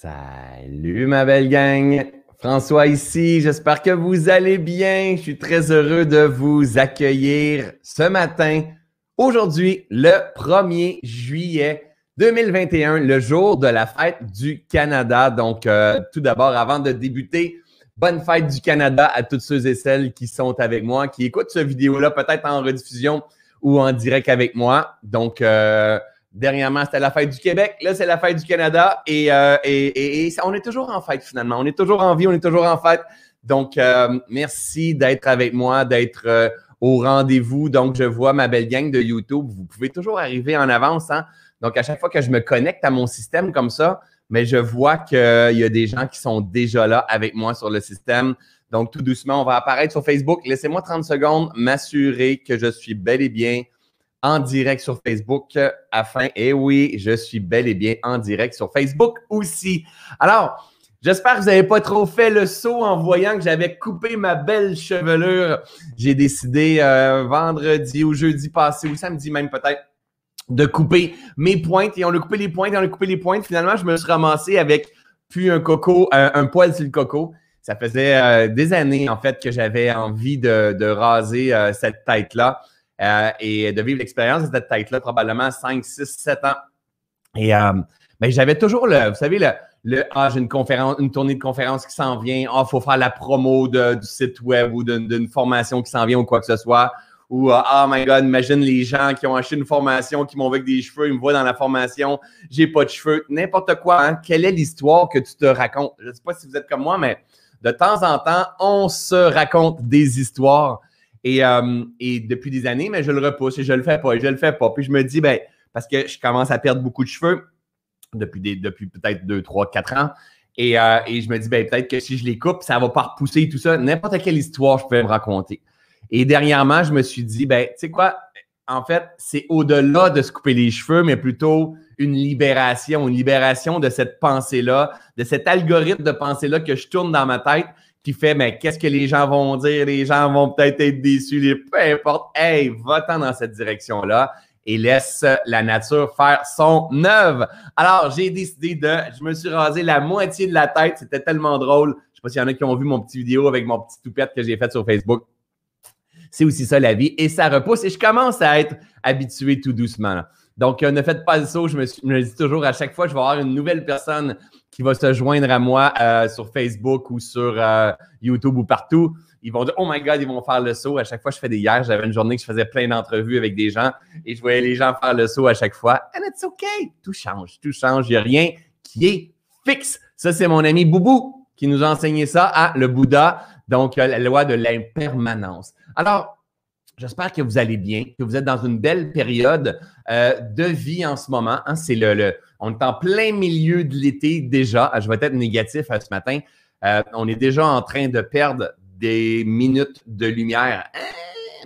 Salut ma belle gang, François ici, j'espère que vous allez bien. Je suis très heureux de vous accueillir ce matin, aujourd'hui, le 1er juillet 2021, le jour de la fête du Canada. Donc, euh, tout d'abord, avant de débuter, bonne fête du Canada à toutes ceux et celles qui sont avec moi, qui écoutent cette vidéo-là, peut-être en rediffusion ou en direct avec moi. Donc, euh, Dernièrement, c'était la fête du Québec. Là, c'est la fête du Canada. Euh, et, et, on est toujours en fête finalement. On est toujours en vie, on est toujours en fête. Donc, euh, merci d'être avec moi, d'être euh, au rendez-vous. Donc, je vois ma belle gang de YouTube. Vous pouvez toujours arriver en avance. Hein? Donc, à chaque fois que je me connecte à mon système comme ça, mais je vois qu'il y a des gens qui sont déjà là avec moi sur le système. Donc, tout doucement, on va apparaître sur Facebook. Laissez-moi 30 secondes m'assurer que je suis bel et bien en direct sur Facebook afin, et eh oui, je suis bel et bien en direct sur Facebook aussi. Alors, j'espère que vous n'avez pas trop fait le saut en voyant que j'avais coupé ma belle chevelure. J'ai décidé euh, vendredi ou jeudi passé ou samedi même peut-être de couper mes pointes et on a coupé les pointes et on a coupé les pointes. Finalement, je me suis ramassé avec puis un coco, euh, un poil sur le coco. Ça faisait euh, des années en fait que j'avais envie de, de raser cette tête-là. Euh, et de vivre l'expérience de cette tête-là, probablement 5, 6, 7 ans. Et euh, j'avais toujours le, vous savez, le, le ah, j'ai une conférence, une tournée de conférence qui s'en vient, ah, il faut faire la promo du site web ou d'une formation qui s'en vient ou quoi que ce soit. Ou euh, oh my God, imagine les gens qui ont acheté une formation, qui m'ont avec des cheveux, ils me voient dans la formation, j'ai pas de cheveux, n'importe quoi. Hein? Quelle est l'histoire que tu te racontes? Je ne sais pas si vous êtes comme moi, mais de temps en temps, on se raconte des histoires. Euh, et, depuis des années, mais je le repousse et je le fais pas et je le fais pas. Puis je me dis, ben, parce que je commence à perdre beaucoup de cheveux depuis, depuis peut-être 2, 3, 4 ans. Et, euh, et, je me dis, ben, peut-être que si je les coupe, ça va pas repousser tout ça. N'importe quelle histoire je peux me raconter. Et dernièrement, je me suis dit, ben, tu sais quoi, en fait, c'est au-delà de se couper les cheveux, mais plutôt une libération, une libération de cette pensée-là, de cet algorithme de pensée-là que je tourne dans ma tête fait, mais qu'est-ce que les gens vont dire? Les gens vont peut-être être déçus, peu importe. Hey, va-t'en dans cette direction-là et laisse la nature faire son œuvre. Alors, j'ai décidé de, je me suis rasé la moitié de la tête. C'était tellement drôle. Je sais pas s'il y en a qui ont vu mon petit vidéo avec mon petit toupette que j'ai fait sur Facebook. C'est aussi ça la vie et ça repousse et je commence à être habitué tout doucement. Donc, ne faites pas le saut. Je me, je me dis toujours à chaque fois, je vais avoir une nouvelle personne qui va se joindre à moi euh, sur Facebook ou sur euh, YouTube ou partout, ils vont dire Oh my God, ils vont faire le saut. À chaque fois, je fais des hier. J'avais une journée que je faisais plein d'entrevues avec des gens et je voyais les gens faire le saut à chaque fois. And it's okay. Tout change, tout change. Il n'y a rien qui est fixe. Ça, c'est mon ami Boubou qui nous a enseigné ça à le Bouddha, donc la loi de l'impermanence. Alors, J'espère que vous allez bien, que vous êtes dans une belle période de vie en ce moment. Hein. C'est le, on est en plein milieu de l'été déjà. Je vais être négatif ce matin. Euh, on est déjà en train de perdre des minutes de lumière. Hein?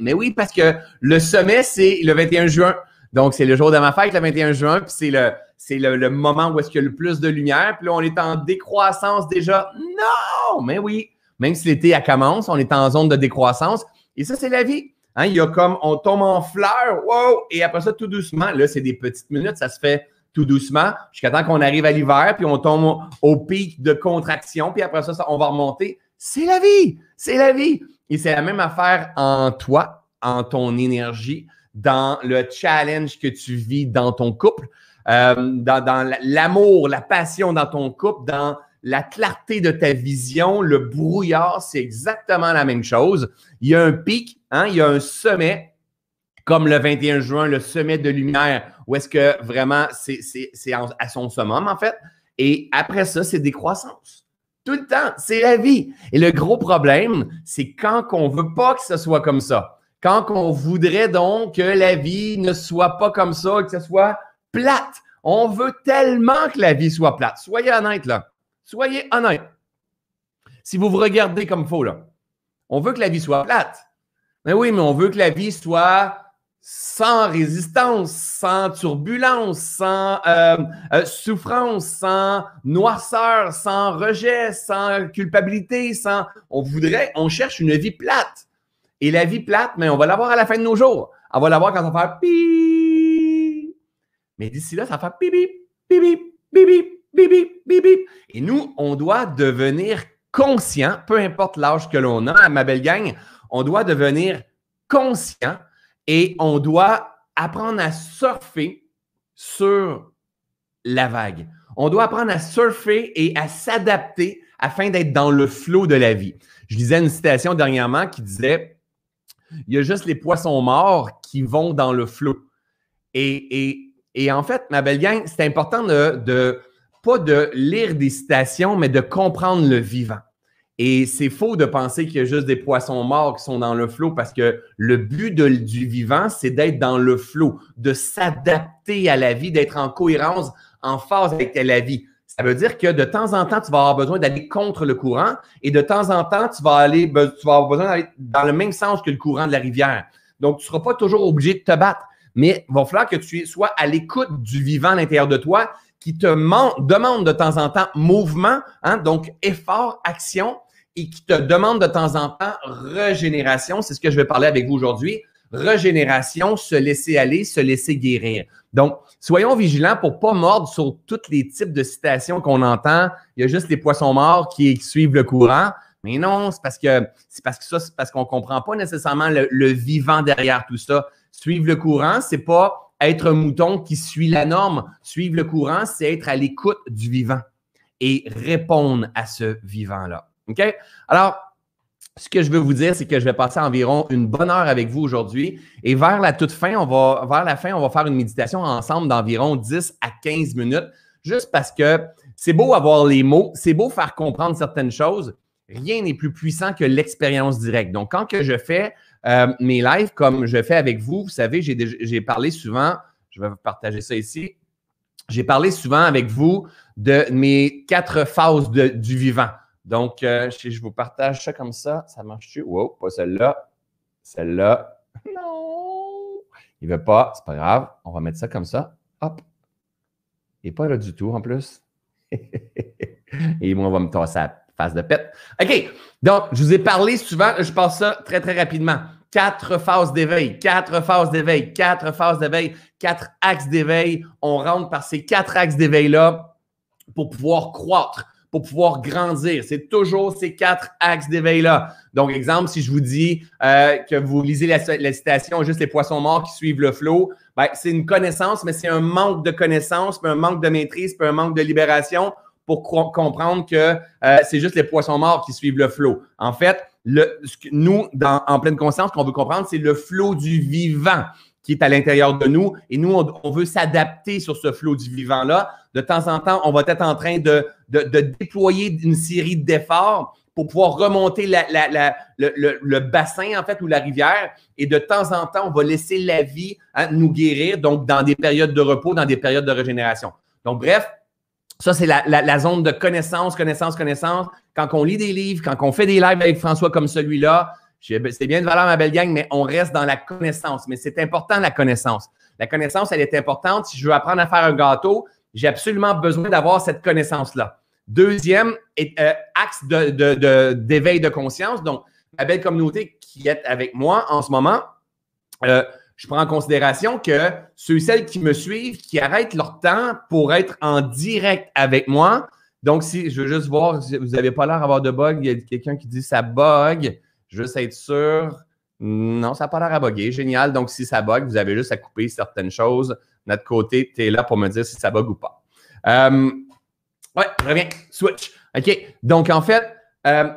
Mais oui, parce que le sommet, c'est le 21 juin. Donc, c'est le jour de ma fête, le 21 juin, puis c'est le, c'est le, moment où est-ce qu'il y a le plus de lumière. Puis là, on est en décroissance déjà. Non! Mais oui, même si l'été commence, on est en zone de décroissance. Et ça, c'est la vie. Hein? Il y a comme, on tombe en fleurs, wow! Et après ça, tout doucement, là, c'est des petites minutes, ça se fait tout doucement jusqu'à temps qu'on arrive à l'hiver, puis on tombe au pic de contraction, puis après ça, on va remonter. C'est la vie, c'est la vie. Et c'est la même affaire en toi, en ton énergie, dans le challenge que tu vis dans ton couple, euh, dans, dans l'amour, la passion dans ton couple, dans la clarté de ta vision, le brouillard, c'est exactement la même chose. Il y a un pic, hein, il y a un sommet, comme le 21 juin, le sommet de lumière, où est-ce que vraiment c'est à son summum, en fait. Et après ça, c'est décroissance. Tout le temps, c'est la vie. Et le gros problème, c'est quand on ne veut pas que ce soit comme ça. Quand on voudrait donc que la vie ne soit pas comme ça, que ce soit plate. On veut tellement que la vie soit plate. Soyez honnête, là. Soyez honnête. Si vous vous regardez comme faux, là, on veut que la vie soit plate. Mais oui, mais on veut que la vie soit sans résistance, sans turbulence, sans euh, euh, souffrance, sans noirceur, sans rejet, sans culpabilité, sans... On voudrait, on cherche une vie plate. Et la vie plate, mais on va l'avoir à la fin de nos jours. On va l'avoir quand on va faire pi. Mais d'ici là, ça va faire pipi, pipi, pipi, pipi, pipi. Et nous, on doit devenir conscient, peu importe l'âge que l'on a, ma belle gang, on doit devenir conscient et on doit apprendre à surfer sur la vague. On doit apprendre à surfer et à s'adapter afin d'être dans le flot de la vie. Je lisais une citation dernièrement qui disait Il y a juste les poissons morts qui vont dans le flot. Et, en fait, ma belle gang, c'est important de, pas de lire des citations, mais de comprendre le vivant. Et c'est faux de penser qu'il y a juste des poissons morts qui sont dans le flot parce que le but du vivant, c'est d'être dans le flot, de s'adapter à la vie, d'être en cohérence, en phase avec la vie. Ça veut dire que de temps en temps, tu vas avoir besoin d'aller contre le courant et de temps en temps, tu vas, aller, tu vas avoir besoin d'aller dans le même sens que le courant de la rivière. Donc, tu ne seras pas toujours obligé de te battre, mais il va falloir que tu sois à l'écoute du vivant à l'intérieur de toi qui te demande de temps en temps mouvement, hein, donc effort, action, et qui te demande de temps en temps régénération. C'est ce que je vais parler avec vous aujourd'hui. Régénération, se laisser aller, se laisser guérir. Donc, soyons vigilants pour pas mordre sur tous les types de citations qu'on entend. Il y a juste les poissons morts qui suivent le courant. Mais non, c'est parce que c'est parce que ça, c'est parce qu'on comprend pas nécessairement le, le, vivant derrière tout ça. Suivre le courant, c'est pas être un mouton qui suit la norme. Suivre le courant, c'est être à l'écoute du vivant et répondre à ce vivant-là. OK? Alors, ce que je veux vous dire, c'est que je vais passer environ une bonne heure avec vous aujourd'hui. Et vers la toute fin, on va, vers la fin, on va faire une méditation ensemble d'environ 10 à 15 minutes, juste parce que c'est beau avoir les mots, c'est beau faire comprendre certaines choses. Rien n'est plus puissant que l'expérience directe. Donc, quand que je fais euh, mes lives comme je fais avec vous, vous savez, j'ai parlé souvent, je vais vous partager ça ici, j'ai parlé souvent avec vous de mes quatre phases du vivant. Donc, euh, si je vous partage ça comme ça, ça marche-tu? Wow, pas celle-là. Celle-là. Non! Il ne veut pas, c'est pas grave. On va mettre ça comme ça. Hop. Il pas là du tout en plus. Et moi, on va me tasser la de pète. OK. Donc, je vous ai parlé souvent, je passe ça très, très rapidement. Quatre phases d'éveil, quatre phases d'éveil, quatre phases d'éveil, quatre axes d'éveil. On rentre par ces quatre axes d'éveil-là pour pouvoir croître pour pouvoir grandir. C'est toujours ces quatre axes d'éveil-là. Donc, exemple, si je vous dis euh, que vous lisez la, citation juste les poissons morts qui suivent le flot, ben, c'est une connaissance, mais c'est un manque de connaissance, puis un manque de maîtrise, puis un manque de libération pour comprendre que euh, c'est juste les poissons morts qui suivent le flot. En fait, nous, dans, en pleine conscience, ce qu'on veut comprendre, c'est le flot du vivant qui est à l'intérieur de nous. Et nous, on, veut s'adapter sur ce flot du vivant-là. De temps en temps, on va être en train de, de, déployer une série d'efforts pour pouvoir remonter le, bassin, en fait, ou la rivière. Et de temps en temps, on va laisser la vie hein, nous guérir, donc dans des périodes de repos, dans des périodes de régénération. Donc, bref, ça, c'est la, la, zone de connaissance, connaissance, connaissance. Quand on lit des livres, quand on fait des lives avec François comme celui-là, c'est bien de valeur, ma belle gang, mais on reste dans la connaissance. Mais c'est important, la connaissance. La connaissance, elle est importante. Si je veux apprendre à faire un gâteau, j'ai absolument besoin d'avoir cette connaissance-là. Deuxième euh, axe d'éveil de, conscience. Donc, ma belle communauté qui est avec moi en ce moment, euh, je prends en considération que ceux et celles qui me suivent, qui arrêtent leur temps pour être en direct avec moi. Donc, si je veux juste voir, vous n'avez pas l'air d'avoir de bug, il y a quelqu'un qui dit ça bug. Juste être sûr. Non, ça n'a pas l'air à bugger. Génial. Donc, si ça bug, vous avez juste à couper certaines choses. notre côté, tu es là pour me dire si ça bug ou pas. Euh, ouais, reviens. Switch. OK. Donc, en fait, euh,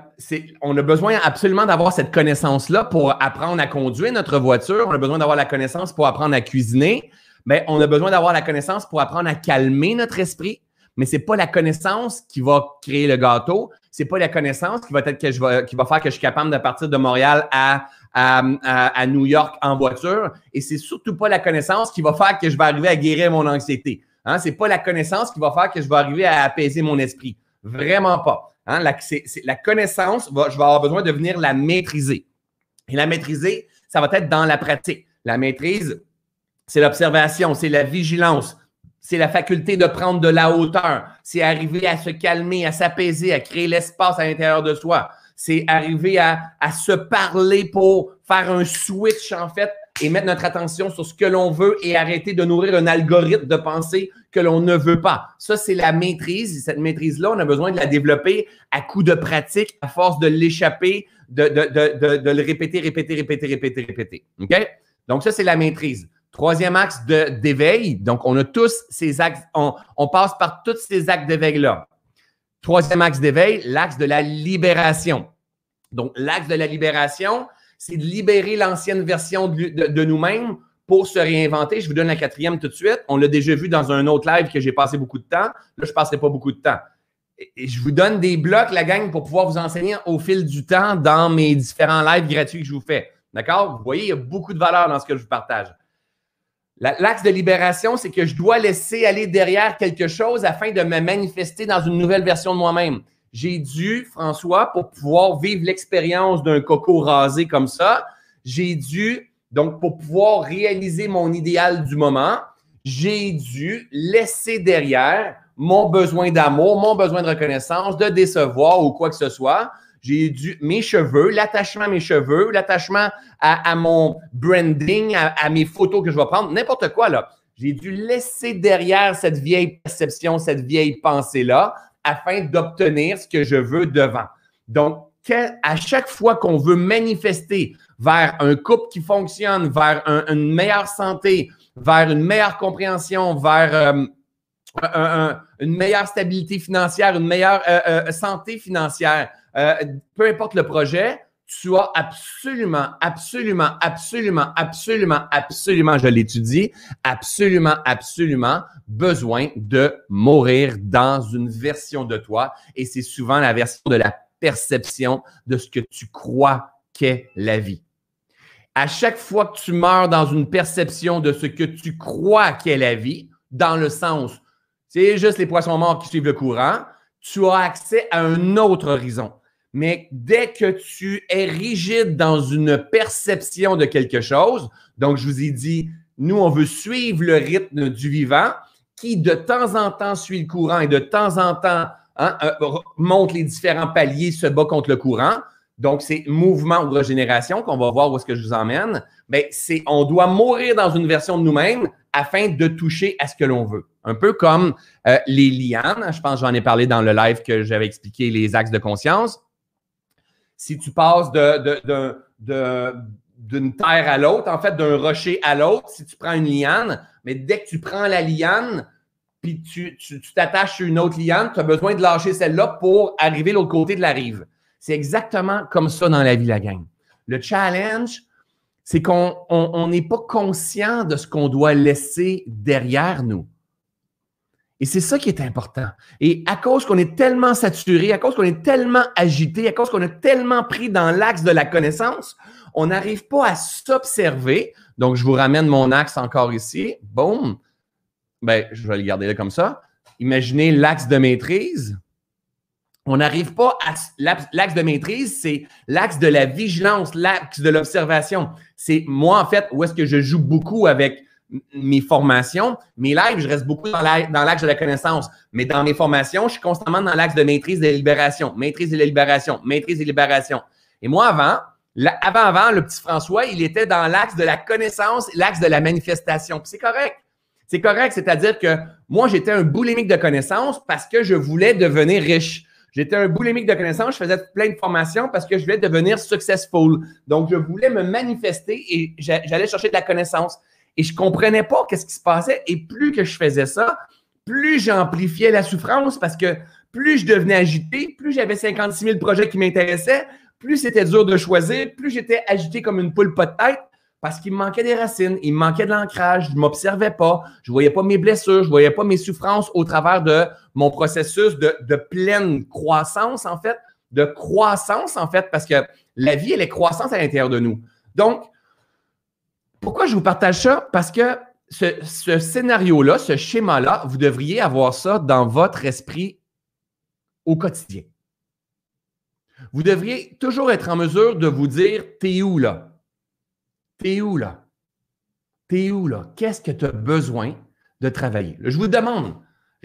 on a besoin absolument d'avoir cette connaissance-là pour apprendre à conduire notre voiture. On a besoin d'avoir la connaissance pour apprendre à cuisiner. Mais on a besoin d'avoir la connaissance pour apprendre à calmer notre esprit. Mais ce n'est pas la connaissance qui va créer le gâteau c'est pas la connaissance qui va faire que je suis capable de partir de Montréal à, New York en voiture. Et c'est surtout pas la connaissance qui va faire que je vais arriver à guérir mon anxiété. Hein? C'est pas la connaissance qui va faire que je vais arriver à apaiser mon esprit. Vraiment pas. Hein? La, la connaissance, je vais avoir besoin de venir la maîtriser. Et la maîtriser, ça va être dans la pratique. La maîtrise, c'est l'observation, c'est la vigilance, c'est la faculté de prendre de la hauteur. C'est arriver à se calmer, à s'apaiser, à créer l'espace à l'intérieur de soi. C'est arriver à, se parler pour faire un switch, en fait, et mettre notre attention sur ce que l'on veut et arrêter de nourrir un algorithme de pensée que l'on ne veut pas. Ça, c'est la maîtrise. Cette maîtrise-là, on a besoin de la développer à coup de pratique, à force de l'échapper, de, de, de, le répéter, répéter, répéter, répéter, répéter. OK? Donc, ça, c'est la maîtrise. Troisième axe d'éveil. Donc, on a tous ces axes, on, passe par tous ces actes d'éveil-là. Troisième axe d'éveil, l'axe de la libération. Donc, l'axe de la libération, c'est de libérer l'ancienne version de, nous-mêmes pour se réinventer. Je vous donne la quatrième tout de suite. On l'a déjà vu dans un autre live que j'ai passé beaucoup de temps. Là, je ne passerai pas beaucoup de temps. Et je vous donne des blocs, la gang, pour pouvoir vous enseigner au fil du temps dans mes différents lives gratuits que je vous fais. D'accord? Vous voyez, il y a beaucoup de valeur dans ce que je vous partage. L'axe de libération, c'est que je dois laisser aller derrière quelque chose afin de me manifester dans une nouvelle version de moi-même j'ai dû, François, pour pouvoir vivre l'expérience d'un coco rasé comme ça, j'ai dû, donc pour pouvoir réaliser mon idéal du moment, j'ai dû laisser derrière mon besoin d'amour, mon besoin de reconnaissance, de décevoir ou quoi que ce soit. J'ai dû, mes cheveux, l'attachement à mes cheveux, l'attachement à, mon branding, à mes photos que je vais prendre, n'importe quoi là. J'ai dû laisser derrière cette vieille perception, cette vieille pensée-là, afin d'obtenir ce que je veux devant. Donc, à chaque fois qu'on veut manifester vers un couple qui fonctionne, vers une meilleure santé, vers une meilleure compréhension, vers euh, une meilleure stabilité financière, une meilleure euh, euh, santé financière, peu importe le projet, tu as absolument, absolument, absolument, absolument, absolument, je l'étudie, absolument, absolument besoin de mourir dans une version de toi. Et c'est souvent la version de la perception de ce que tu crois qu'est la vie. À chaque fois que tu meurs dans une perception de ce que tu crois qu'est la vie, dans le sens, c'est juste les poissons morts qui suivent le courant, tu as accès à un autre horizon. Mais dès que tu es rigide dans une perception de quelque chose, donc je vous ai dit, nous, on veut suivre le rythme du vivant qui de temps en temps suit le courant et de temps en temps hein, euh, monte les différents paliers, se bat contre le courant. Donc, c'est mouvement ou régénération qu'on va voir où est-ce que je vous emmène. Mais c'est, on doit mourir dans une version de nous-mêmes afin de toucher à ce que l'on veut. Un peu comme euh, les lianes. Je pense j'en ai parlé dans le live que j'avais expliqué les axes de conscience si tu passes d'une terre à l'autre, en fait, d'un rocher à l'autre, si tu prends une liane, mais dès que tu prends la liane, puis tu, t'attaches sur une autre liane, tu as besoin de lâcher celle-là pour arriver de l'autre côté de la rive. C'est exactement comme ça dans la vie, la gang. Le challenge, c'est qu'on n'est pas conscient de ce qu'on doit laisser derrière nous. Et c'est ça qui est important. Et à cause qu'on est tellement saturé, à cause qu'on est tellement agité, à cause qu'on est tellement pris dans l'axe de la connaissance, on n'arrive pas à s'observer. Donc, je vous ramène mon axe encore ici. Boum. Ben, je vais le garder là comme ça. Imaginez l'axe de maîtrise. On n'arrive pas à. L'axe de maîtrise, c'est l'axe de la vigilance, l'axe de l'observation. C'est moi, en fait, où est-ce que je joue beaucoup avec mes formations, mes lives, je reste beaucoup dans l'axe de la connaissance. Mais dans mes formations, je suis constamment dans l'axe de maîtrise de la libération, maîtrise de la libération, maîtrise de la libération. Et moi, avant, avant, avant, le petit François, il était dans l'axe de la connaissance, l'axe de la manifestation. c'est correct. C'est correct, c'est-à-dire que moi, j'étais un boulimique de connaissances parce que je voulais devenir riche. J'étais un boulimique de connaissances, je faisais plein de formations parce que je voulais devenir successful. Donc, je voulais me manifester et j'allais chercher de la connaissance. Et je comprenais pas qu'est-ce qui se passait. Et plus que je faisais ça, plus j'amplifiais la souffrance parce que plus je devenais agité, plus j'avais 56 000 projets qui m'intéressaient, plus c'était dur de choisir, plus j'étais agité comme une poule pas de tête parce qu'il me manquait des racines, il me manquait de l'ancrage, je ne m'observais pas, je ne voyais pas mes blessures, je ne voyais pas mes souffrances au travers de mon processus de, pleine croissance, en fait, de croissance, en fait, parce que la vie, elle est croissance à l'intérieur de nous. Donc, pourquoi je vous partage ça? Parce que ce, scénario-là, ce schéma-là, vous devriez avoir ça dans votre esprit au quotidien. Vous devriez toujours être en mesure de vous dire T'es où là? T'es où là? T'es où là? Qu'est-ce que tu as besoin de travailler? je vous demande,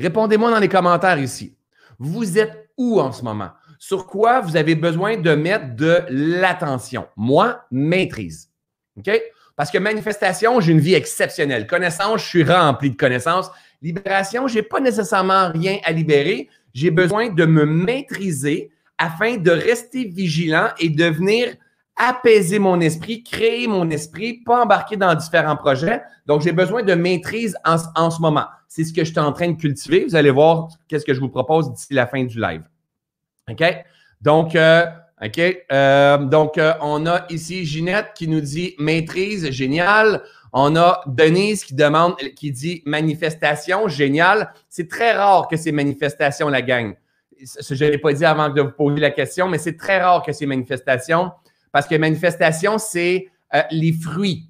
répondez-moi dans les commentaires ici. Vous êtes où en ce moment? Sur quoi vous avez besoin de mettre de l'attention? Moi, maîtrise. OK? Parce que manifestation, j'ai une vie exceptionnelle. Connaissance, je suis rempli de connaissances. Libération, je n'ai pas nécessairement rien à libérer. J'ai besoin de me maîtriser afin de rester vigilant et de venir apaiser mon esprit, créer mon esprit, pas embarquer dans différents projets. Donc, j'ai besoin de maîtrise en, ce moment. C'est ce que je suis en train de cultiver. Vous allez voir qu'est-ce que je vous propose d'ici la fin du live. OK? Donc, euh, OK? Euh, donc, euh, on a ici Ginette qui nous dit maîtrise, génial. On a Denise qui demande, qui dit manifestation, génial. C'est très rare que ces manifestations la gagnent. Je ne l'ai pas dit avant de vous poser la question, mais c'est très rare que ces manifestations, parce que manifestation, c'est les fruits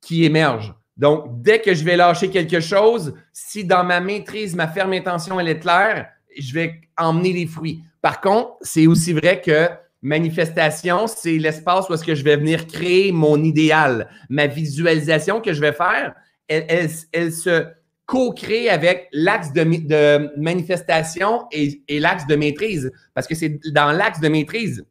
qui émergent. Donc, dès que je vais lâcher quelque chose, si dans ma maîtrise, ma ferme intention, elle est claire, je vais emmener les fruits. Par contre, c'est aussi vrai que manifestation, c'est l'espace où est-ce que je vais venir créer mon idéal. Ma visualisation que je vais faire, elle, se co-crée avec l'axe de, manifestation et, et l'axe de maîtrise. Parce que c'est dans l'axe de maîtrise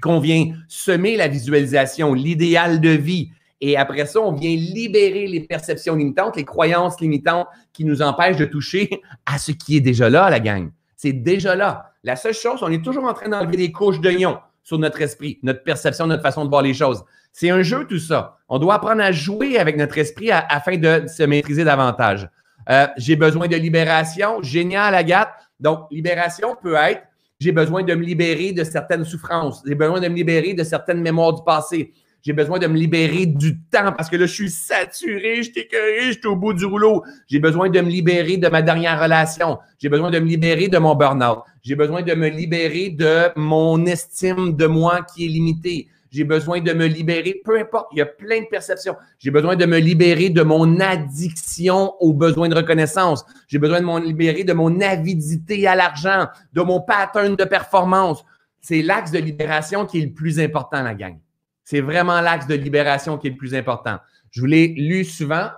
qu'on vient semer la visualisation, l'idéal de vie, et après ça, on vient libérer les perceptions limitantes, les croyances limitantes qui nous empêchent de toucher à ce qui est déjà là, la gang. C'est déjà là. La seule chose, on est toujours en train d'enlever des couches d'oignon sur notre esprit, notre perception, notre façon de voir les choses. C'est un jeu, tout ça. On doit apprendre à jouer avec notre esprit afin de se maîtriser davantage. Euh, j'ai besoin de libération. Génial, Agathe. Donc, libération peut être j'ai besoin de me libérer de certaines souffrances. J'ai besoin de me libérer de certaines mémoires du passé. J'ai besoin de me libérer du temps parce que là, je suis saturé, je suis écœuré, je suis au bout du rouleau. J'ai besoin de me libérer de ma dernière relation. J'ai besoin de me libérer de mon burn-out. J'ai besoin de me libérer de mon estime de moi qui est limitée. J'ai besoin de me libérer, peu importe, il y a plein de perceptions. J'ai besoin de me libérer de mon addiction aux besoins de reconnaissance. J'ai besoin de me libérer de mon avidité à l'argent, de mon pattern de performance. C'est l'axe de libération qui est le plus important, la gang. C'est vraiment l'axe de libération qui est le plus important. Je vous l'ai lu souvent,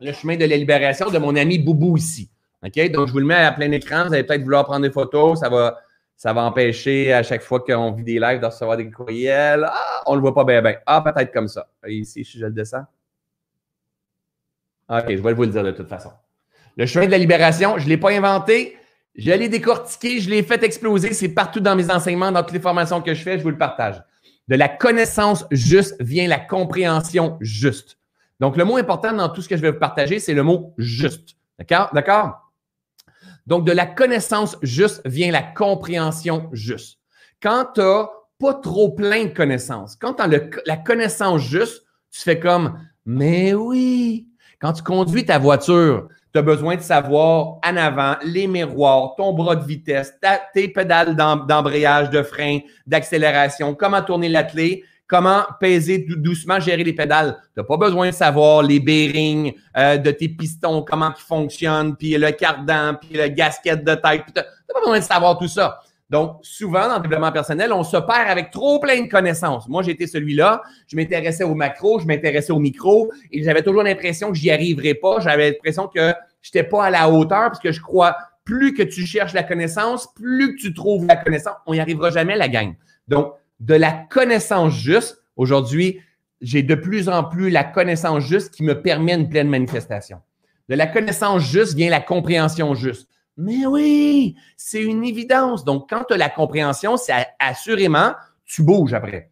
le chemin de la libération de mon ami Boubou ici. OK? Donc, je vous le mets à plein écran. Vous allez peut-être vouloir prendre des photos. Ça va, ça va empêcher à chaque fois qu'on vit des lives de recevoir des courriels. Ah, on ne le voit pas bien, bien. Ah, peut-être comme ça. Ici, je le descends. OK, je vais vous le dire de toute façon. Le chemin de la libération, je ne l'ai pas inventé. Je l'ai décortiqué, je l'ai fait exploser. C'est partout dans mes enseignements, dans toutes les formations que je fais. Je vous le partage. De la connaissance juste vient la compréhension juste. Donc, le mot important dans tout ce que je vais vous partager, c'est le mot juste. D'accord? D'accord? Donc, de la connaissance juste vient la compréhension juste. Quand tu n'as pas trop plein de connaissances, quand tu as la connaissance juste, tu fais comme, mais oui, quand tu conduis ta voiture, tu as besoin de savoir en avant les miroirs, ton bras de vitesse, tes pédales d'embrayage, de frein, d'accélération, comment tourner la clé, comment peser doucement, gérer les pédales. Tu n'as pas besoin de savoir les bearings euh, de tes pistons, comment ils fonctionnent, puis le cardan, puis le gasket de tête. Tu n'as pas besoin de savoir tout ça. Donc, souvent, dans le développement personnel, on se perd avec trop plein de connaissances. Moi, j'étais celui-là. Je m'intéressais au macro, je m'intéressais au micro et j'avais toujours l'impression que j'y arriverais pas. J'avais l'impression que je n'étais pas à la hauteur parce que je crois plus que tu cherches la connaissance, plus que tu trouves la connaissance, on n'y arrivera jamais, la gang. Donc, de la connaissance juste, aujourd'hui, j'ai de plus en plus la connaissance juste qui me permet une pleine manifestation. De la connaissance juste vient la compréhension juste. Mais oui, c'est une évidence. Donc, quand tu as la compréhension, c'est assurément, tu bouges après.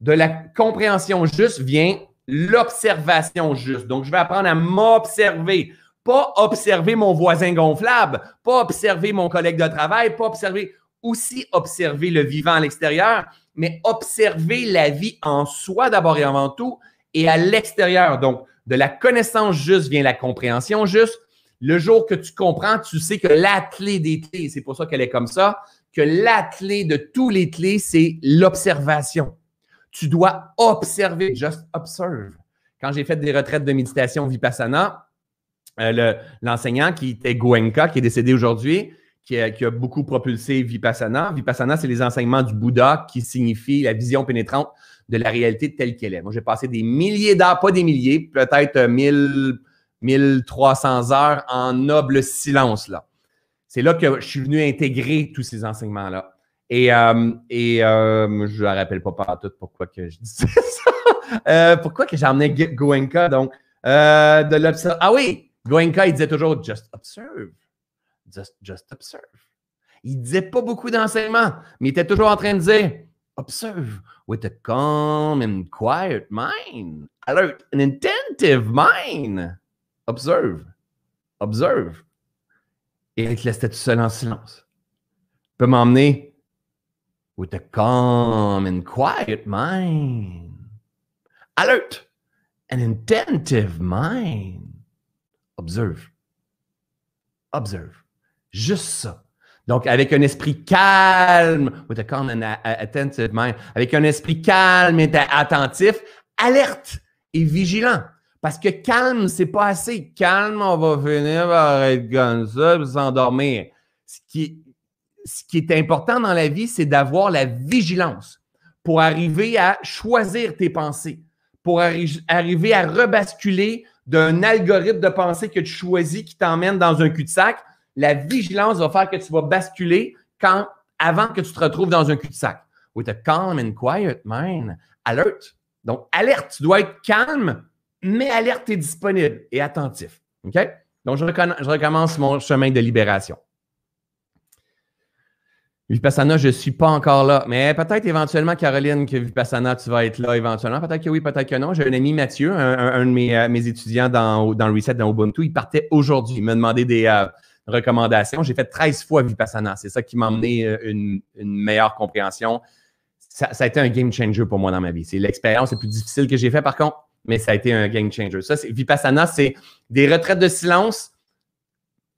De la compréhension juste vient l'observation juste. Donc, je vais apprendre à m'observer. Pas observer mon voisin gonflable, pas observer mon collègue de travail, pas observer, aussi observer le vivant à l'extérieur, mais observer la vie en soi d'abord et avant tout et à l'extérieur. Donc, de la connaissance juste vient la compréhension juste. Le jour que tu comprends, tu sais que la clé des clés, c'est pour ça qu'elle est comme ça, que la clé de tous les clés, c'est l'observation. Tu dois observer, just observe. Quand j'ai fait des retraites de méditation Vipassana, euh, l'enseignant qui était Goenka, qui est décédé aujourd'hui, qui, a, beaucoup propulsé Vipassana. Vipassana, c'est les enseignements du Bouddha qui signifient la vision pénétrante de la réalité telle qu'elle est. Moi, j'ai passé des milliers d'heures, pas des milliers, peut-être 1000 1300 heures en noble silence. là. C'est là que je suis venu intégrer tous ces enseignements-là. Et, euh, et euh, je ne rappelle pas par tout pourquoi que je disais ça. pourquoi que j'ai emmené Goenka, donc, de l'observe. Ah oui, Goenka, il disait toujours just observe. Just, just observe. Il disait pas beaucoup d'enseignements, mais il était toujours en train de dire observe with a calm and quiet mind, alert and attentive mind. Observe. Observe. Et il restait tout seul en silence. Il peut m'emmener with a calm and quiet mind, alert and attentive mind. Observe. Observe. Juste ça. Donc, avec un esprit calme, a avec un esprit calme et attentif, alerte et vigilant. Parce que calme, c'est pas assez. Calme, on va finir par être comme ça, et s'endormir. Ce qui, ce qui est important dans la vie, c'est d'avoir la vigilance pour arriver à choisir tes pensées, pour arriver à rebasculer d'un algorithme de pensée que tu choisis qui t'emmène dans un cul-de-sac la vigilance va faire que tu vas basculer quand, avant que tu te retrouves dans un cul-de-sac. With a calm and quiet mind. Alert. Donc, alerte. Tu dois être calme, mais alerte et disponible et attentif. OK? Donc, je, recommence mon chemin de libération. Vipassana, je ne suis pas encore là. Mais peut-être éventuellement, Caroline, que Vipassana, tu vas être là éventuellement. Peut-être que oui, peut-être que non. J'ai un ami, Mathieu, un, de euh, mes, étudiants dans, dans, le reset dans Ubuntu. Il partait aujourd'hui. Il m'a demandé des, euh, recommandations. J'ai fait 13 fois Vipassana. C'est ça qui m'a amené euh, une, meilleure compréhension. Ça, a été un game changer pour moi dans ma vie. C'est l'expérience la plus difficile que j'ai fait, par contre, mais ça a été un game changer. Ça, Vipassana, c'est des retraites de silence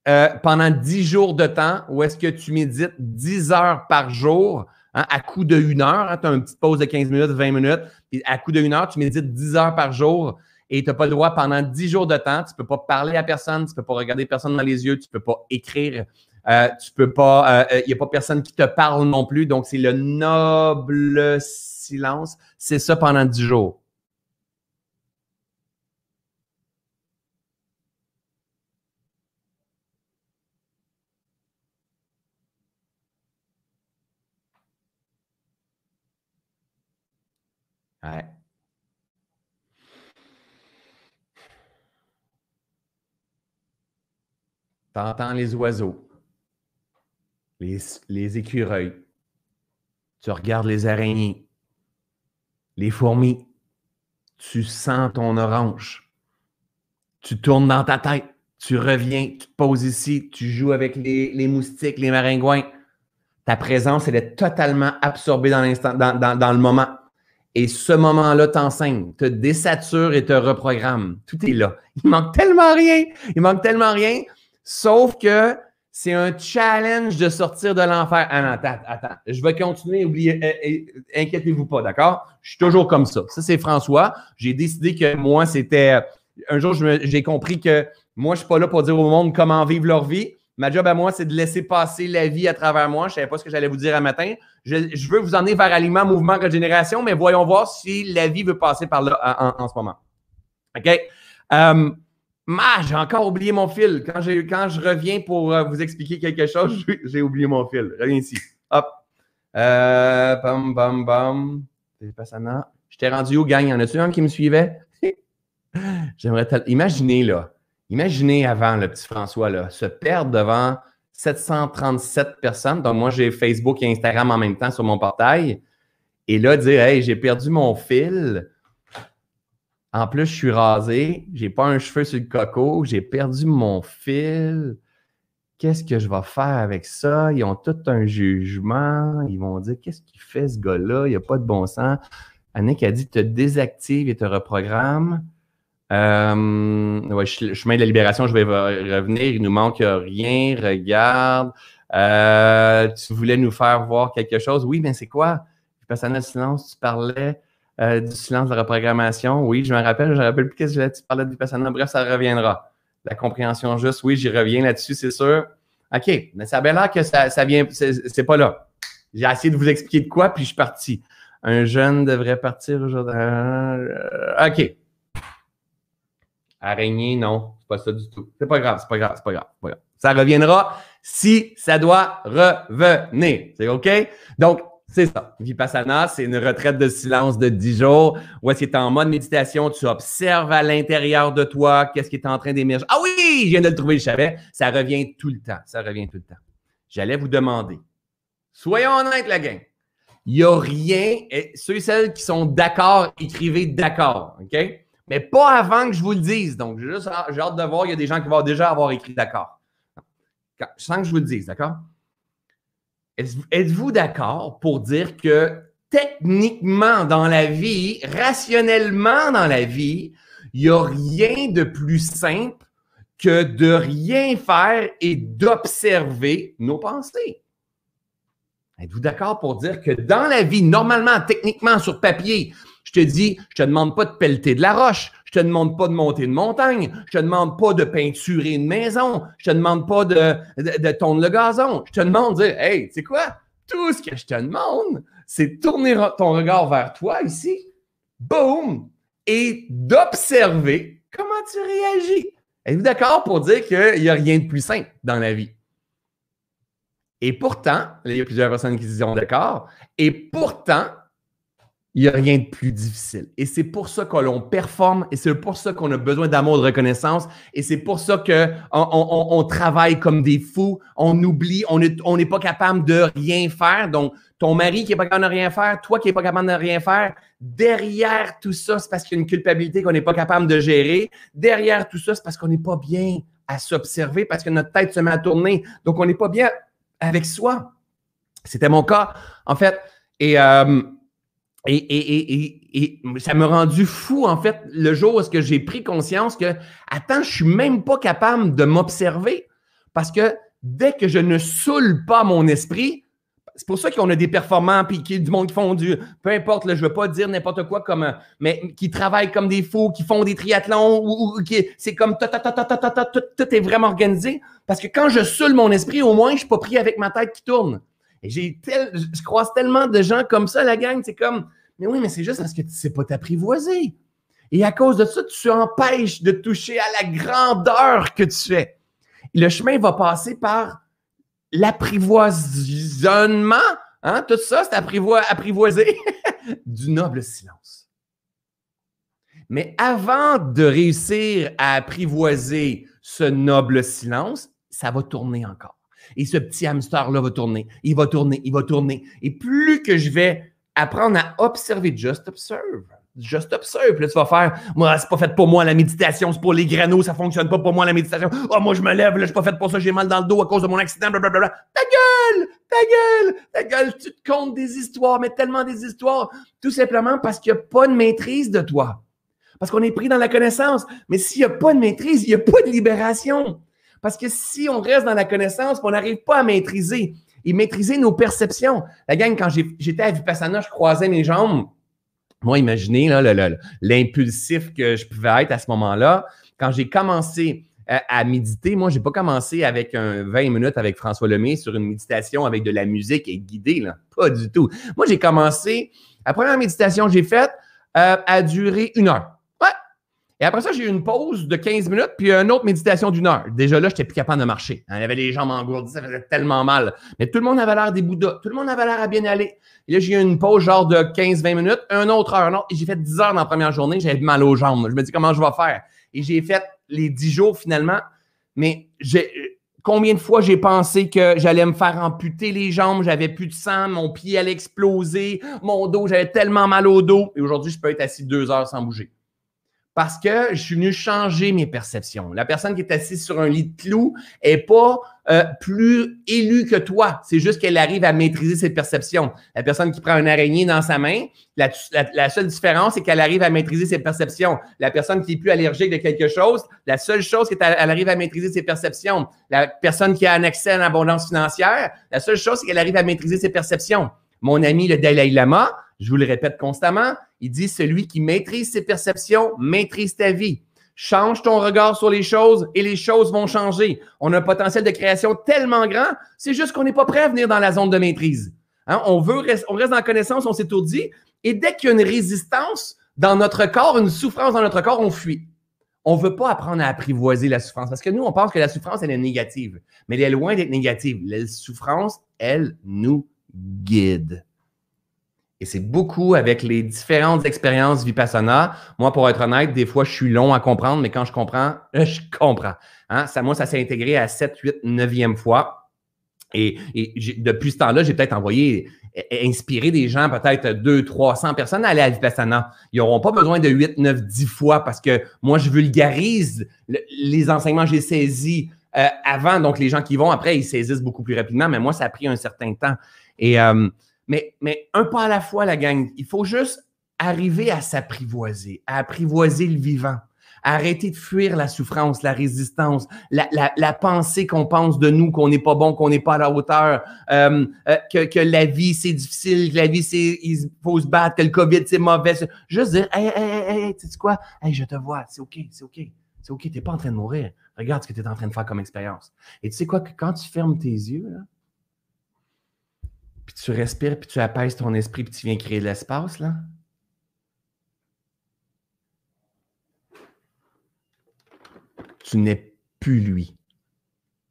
euh, pendant 10 jours de temps où est-ce que tu médites 10 heures par jour hein, à coup de 1 heure. Hein, tu as une petite pause de 15 minutes, 20 minutes. Puis à coup de 1 heure, tu médites 10 heures par jour et tu n'as pas le droit pendant 10 jours de temps. Tu ne peux pas parler à personne, tu ne peux pas regarder personne dans les yeux, tu ne peux pas écrire. Euh, tu peux pas, il euh, n'y euh, a pas personne qui te parle non plus. Donc, c'est le noble silence. C'est ça pendant 10 jours. Tu entends les oiseaux, les, écureuils, tu regardes les araignées, les fourmis, tu sens ton orange, tu tournes dans ta tête, tu reviens, tu te poses ici, tu joues avec les, moustiques, les maringouins. Ta présence, elle est totalement absorbée dans l'instant, dans, dans, le moment. Et ce moment-là t'enseigne, te désature et te reprogramme. Tout est là. Il manque tellement rien. Il manque tellement rien. Sauf que c'est un challenge de sortir de l'enfer. Ah non, attends, attends. Je vais continuer. Oubliez, eh, eh, inquiétez-vous pas, d'accord? Je suis toujours comme ça. Ça, c'est François. J'ai décidé que moi, c'était. Un jour, j'ai compris que moi, je ne suis pas là pour dire au monde comment vivre leur vie. Ma job à moi, c'est de laisser passer la vie à travers moi. Je ne savais pas ce que j'allais vous dire un matin. Je, veux vous emmener vers Aliment, Mouvement, Régénération, mais voyons voir si la vie veut passer par là en, ce moment. OK? Euh, Ma, j'ai encore oublié mon fil. Quand, quand je reviens pour euh, vous expliquer quelque chose, j'ai oublié mon fil. Reviens ici. Hop. Euh, bam, bam, bam. Je t'ai rendu où, gang? Y en a-tu un qui me suivait? J'aimerais Imaginez, là. Imaginez avant, le petit François, là, se perdre devant 737 personnes. Donc, moi, j'ai Facebook et Instagram en même temps sur mon portail. Et là, dire, hey, j'ai perdu mon fil. En plus, je suis rasé, j'ai pas un cheveu sur le coco, j'ai perdu mon fil. Qu'est-ce que je vais faire avec ça? Ils ont tout un jugement. Ils vont dire Qu'est-ce qu'il fait ce gars-là? Il n'y a pas de bon sens. Annick a dit te désactive et te reprogramme. Euh, ouais, chemin de la libération, je vais revenir. Il nous manque rien. Regarde. Euh, tu voulais nous faire voir quelque chose? Oui, mais c'est quoi? Personnel silence, tu parlais. Euh, du silence de la reprogrammation. Oui, je me rappelle, je me rappelle plus qu'est-ce que tu parlais du personnel. Bref, ça reviendra. La compréhension juste, oui, j'y reviens là-dessus, c'est sûr. OK, mais ça avait l'air que ça, ça vient, c'est pas là. J'ai essayé de vous expliquer de quoi, puis je suis parti. Un jeune devrait partir aujourd'hui. Euh, OK. Araignée, non, c'est pas ça du tout. C'est pas grave, c'est pas grave, c'est pas grave, pas grave. Ça reviendra si ça doit revenir. C'est OK? Donc, c'est ça. Vipassana, c'est une retraite de silence de 10 jours où est-ce que tu es en mode méditation, tu observes à l'intérieur de toi qu'est-ce qui est en train d'émerger. Ah oui, je viens de le trouver, je savais. Ça revient tout le temps. Ça revient tout le temps. J'allais vous demander, soyons honnêtes, la gang. Il n'y a rien, ceux et celles qui sont d'accord, écrivez d'accord, OK? Mais pas avant que je vous le dise. Donc, j'ai hâte de voir, il y a des gens qui vont déjà avoir écrit d'accord. Sans que je vous le dise, d'accord? Êtes-vous d'accord pour dire que techniquement dans la vie, rationnellement dans la vie, il n'y a rien de plus simple que de rien faire et d'observer nos pensées? Êtes-vous d'accord pour dire que dans la vie, normalement, techniquement, sur papier, je te dis, je te demande pas de pelleter de la roche, je te demande pas de monter une montagne, je te demande pas de peinturer une maison, je te demande pas de, de, tondre le gazon, je te demande de dire, hey, tu sais quoi? Tout ce que je te demande, c'est tourner ton regard vers toi ici, boum, et d'observer comment tu réagis. Êtes-vous d'accord pour dire qu'il n'y a rien de plus simple dans la vie? Et pourtant, il y a plusieurs personnes qui sont d'accord, et pourtant, il n'y a rien de plus difficile. Et c'est pour ça que l'on performe et c'est pour ça qu'on a besoin d'amour, de reconnaissance et c'est pour ça qu'on on, on, travaille comme des fous, on oublie, on n'est on pas capable de rien faire. Donc, ton mari qui n'est pas capable de rien faire, toi qui n'es pas capable de rien faire, derrière tout ça, c'est parce qu'il y a une culpabilité qu'on n'est pas capable de gérer. Derrière tout ça, c'est parce qu'on n'est pas bien à s'observer, parce que notre tête se met à tourner. Donc, on n'est pas bien avec soi. C'était mon cas, en fait. Et, euh, et, et, et, ça m'a rendu fou, en fait, le jour où est-ce que j'ai pris conscience que, attends, je suis même pas capable de m'observer parce que dès que je ne saoule pas mon esprit, c'est pour ça qu'on a des performants, puis qui du monde qui font du, peu importe, là, je veux pas dire n'importe quoi comme, mais qui travaillent comme des fous, qui font des triathlons, ou, qui, c'est comme tout, tout, est vraiment organisé. Parce que quand je saoule mon esprit, au moins, je suis pas pris avec ma tête qui tourne. Et j'ai tel, je croise tellement de gens comme ça, la gang, c'est comme, mais oui, mais c'est juste parce que tu sais pas t'apprivoiser. Et à cause de ça, tu empêches de toucher à la grandeur que tu es. le chemin va passer par l'apprivoisonnement, hein, tout ça, c'est apprivoiser du noble silence. Mais avant de réussir à apprivoiser ce noble silence, ça va tourner encore. Et ce petit hamster-là va tourner, il va tourner, il va tourner. Et plus que je vais apprendre à observer, just observe, Just observe. Puis là, tu vas faire, moi, c'est pas fait pour moi la méditation, c'est pour les granos, ça fonctionne pas pour moi la méditation. Oh, moi, je me lève, là, je suis pas fait pour ça, j'ai mal dans le dos à cause de mon accident, blablabla. Ta gueule! Ta gueule! Ta gueule! Tu te comptes des histoires, mais tellement des histoires. Tout simplement parce qu'il n'y a pas de maîtrise de toi. Parce qu'on est pris dans la connaissance. Mais s'il n'y a pas de maîtrise, il n'y a pas de libération. Parce que si on reste dans la connaissance, on n'arrive pas à maîtriser et maîtriser nos perceptions. La gang, quand j'étais à Vipassana, je croisais mes jambes moi, imaginez l'impulsif que je pouvais être à ce moment-là. Quand j'ai commencé à, méditer, moi, je n'ai pas commencé avec un 20 minutes avec François Lemay sur une méditation avec de la musique et guidée, là. Pas du tout. Moi, j'ai commencé, la première méditation que j'ai faite euh, a duré une heure. Et après ça, j'ai eu une pause de 15 minutes, puis une autre méditation d'une heure. Déjà là, je n'étais plus capable de marcher. Y avait les jambes engourdies, ça faisait tellement mal. Mais tout le monde avait l'air des Bouddhas. Tout le monde avait l'air à bien aller. Et là, j'ai eu une pause genre de 15-20 minutes, une autre heure, un autre. Et j'ai fait 10 heures dans la première journée. J'avais mal aux jambes. Je me dis comment je vais faire? Et j'ai fait les 10 jours finalement. Mais combien de fois j'ai pensé que j'allais me faire amputer les jambes, j'avais plus de sang, mon pied allait exploser, mon dos, j'avais tellement mal au dos. Et aujourd'hui, je peux être assis deux heures sans bouger parce que je suis venu changer mes perceptions. La personne qui est assise sur un lit de clous est pas euh, plus élue que toi. C'est juste qu'elle arrive à maîtriser ses perceptions. La personne qui prend un araignée dans sa main, la, seule différence, c'est qu'elle arrive à maîtriser ses perceptions. La personne qui est plus allergique de quelque chose, la seule chose, c'est qu'elle arrive à maîtriser ses perceptions. La personne qui a un accès à l'abondance financière, la seule chose, c'est qu'elle arrive à maîtriser ses perceptions. Mon ami, le Dalai Lama, je vous le répète constamment, il dit celui qui maîtrise ses perceptions maîtrise ta vie. Change ton regard sur les choses et les choses vont changer. On a un potentiel de création tellement grand, c'est juste qu'on n'est pas prêt à venir dans la zone de maîtrise. Hein? On veut, on reste dans la connaissance, on s'étourdit, et dès qu'il y a une résistance dans notre corps, une souffrance dans notre corps, on fuit. on ne veut pas apprendre à apprivoiser la souffrance parce que nous, on pense que la souffrance, elle est négative. Mais elle est loin d'être négative. La souffrance, elle nous guide. Et c'est beaucoup avec les différentes expériences Vipassana. Moi, pour être honnête, des fois, je suis long à comprendre, mais quand je comprends, je comprends. Hein? Ça, moi, ça s'est intégré à 7, 8, 9e fois. Et, depuis ce temps-là, j'ai peut-être envoyé, inspiré des gens, peut-être 200, 300 personnes à aller à Vipassana. Ils n'auront pas besoin de 8, 9, 10 fois parce que moi, je vulgarise les enseignements que j'ai saisis euh, avant. Donc, les gens qui vont après, ils saisissent beaucoup plus rapidement, mais moi, ça a pris un certain temps. Et, euh, mais, un pas à la fois, la gang. Il faut juste arriver à s'apprivoiser, à apprivoiser le vivant. Arrêter de fuir la souffrance, la résistance, la, pensée qu'on pense de nous, qu'on n'est pas bon, qu'on n'est pas à la hauteur, euh, euh, que, que, la vie c'est difficile, que la vie c'est il faut se battre, que le COVID c'est mauvais. Juste dire, hey, hey, hey, tu sais quoi? Hey, je te vois, c'est OK, c'est OK. C'est OK, tu n'es pas en train de mourir. Regarde ce que tu es en train de faire comme expérience. Et tu sais quoi, que quand tu fermes tes yeux, là, puis tu respires, puis tu apaises ton esprit, puis tu viens créer de l'espace, là, tu n'es plus lui.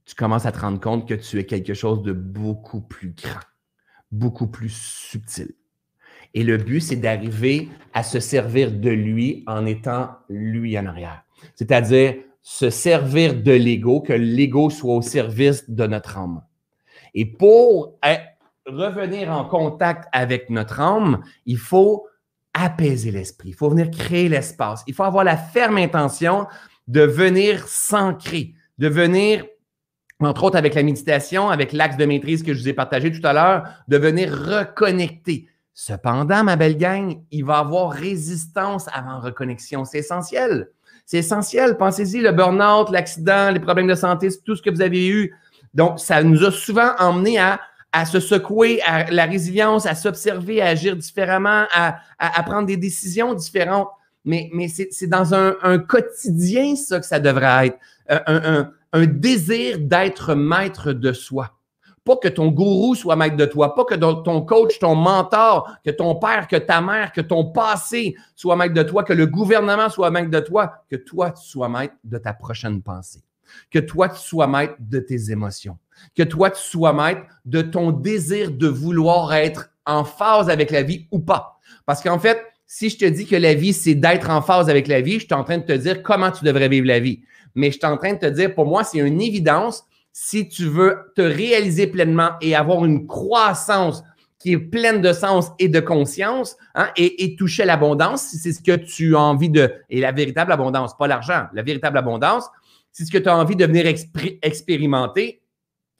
Tu commences à te rendre compte que tu es quelque chose de beaucoup plus grand, beaucoup plus subtil. Et le but, c'est d'arriver à se servir de lui en étant lui en arrière. C'est-à-dire se servir de l'ego, que l'ego soit au service de notre âme. Et pour revenir en contact avec notre âme, il faut apaiser l'esprit, il faut venir créer l'espace, il faut avoir la ferme intention de venir s'ancrer, de venir, entre autres avec la méditation, avec l'axe de maîtrise que je vous ai partagé tout à l'heure, de venir reconnecter. Cependant, ma belle gang, il va y avoir résistance avant reconnexion. C'est essentiel. C'est essentiel. Pensez-y, le burn-out, l'accident, les problèmes de santé, tout ce que vous avez eu. Donc, ça nous a souvent emmené à, à se secouer, à la résilience, à s'observer, à agir différemment, à, prendre des décisions différentes mais, c'est dans un, quotidien, ça, que ça devrait être. Euh, un, un, un désir d'être maître de soi. Pas que ton gourou soit maître de toi, pas que ton coach, ton mentor, que ton père, que ta mère, que ton passé soit maître de toi, que le gouvernement soit maître de toi, que toi, tu sois maître de ta prochaine pensée, que toi, tu sois maître de tes émotions, que toi, tu sois maître de ton désir de vouloir être en phase avec la vie ou pas. Parce qu'en fait, si je te dis que la vie, c'est d'être en phase avec la vie, je suis en train de te dire comment tu devrais vivre la vie. Mais je suis en train de te dire, pour moi, c'est une évidence. Si tu veux te réaliser pleinement et avoir une croissance qui est pleine de sens et de conscience hein, et, toucher l'abondance, si c'est ce que tu as envie de... Et la véritable abondance, pas l'argent, la véritable abondance, si ce que tu as envie de venir expérimenter,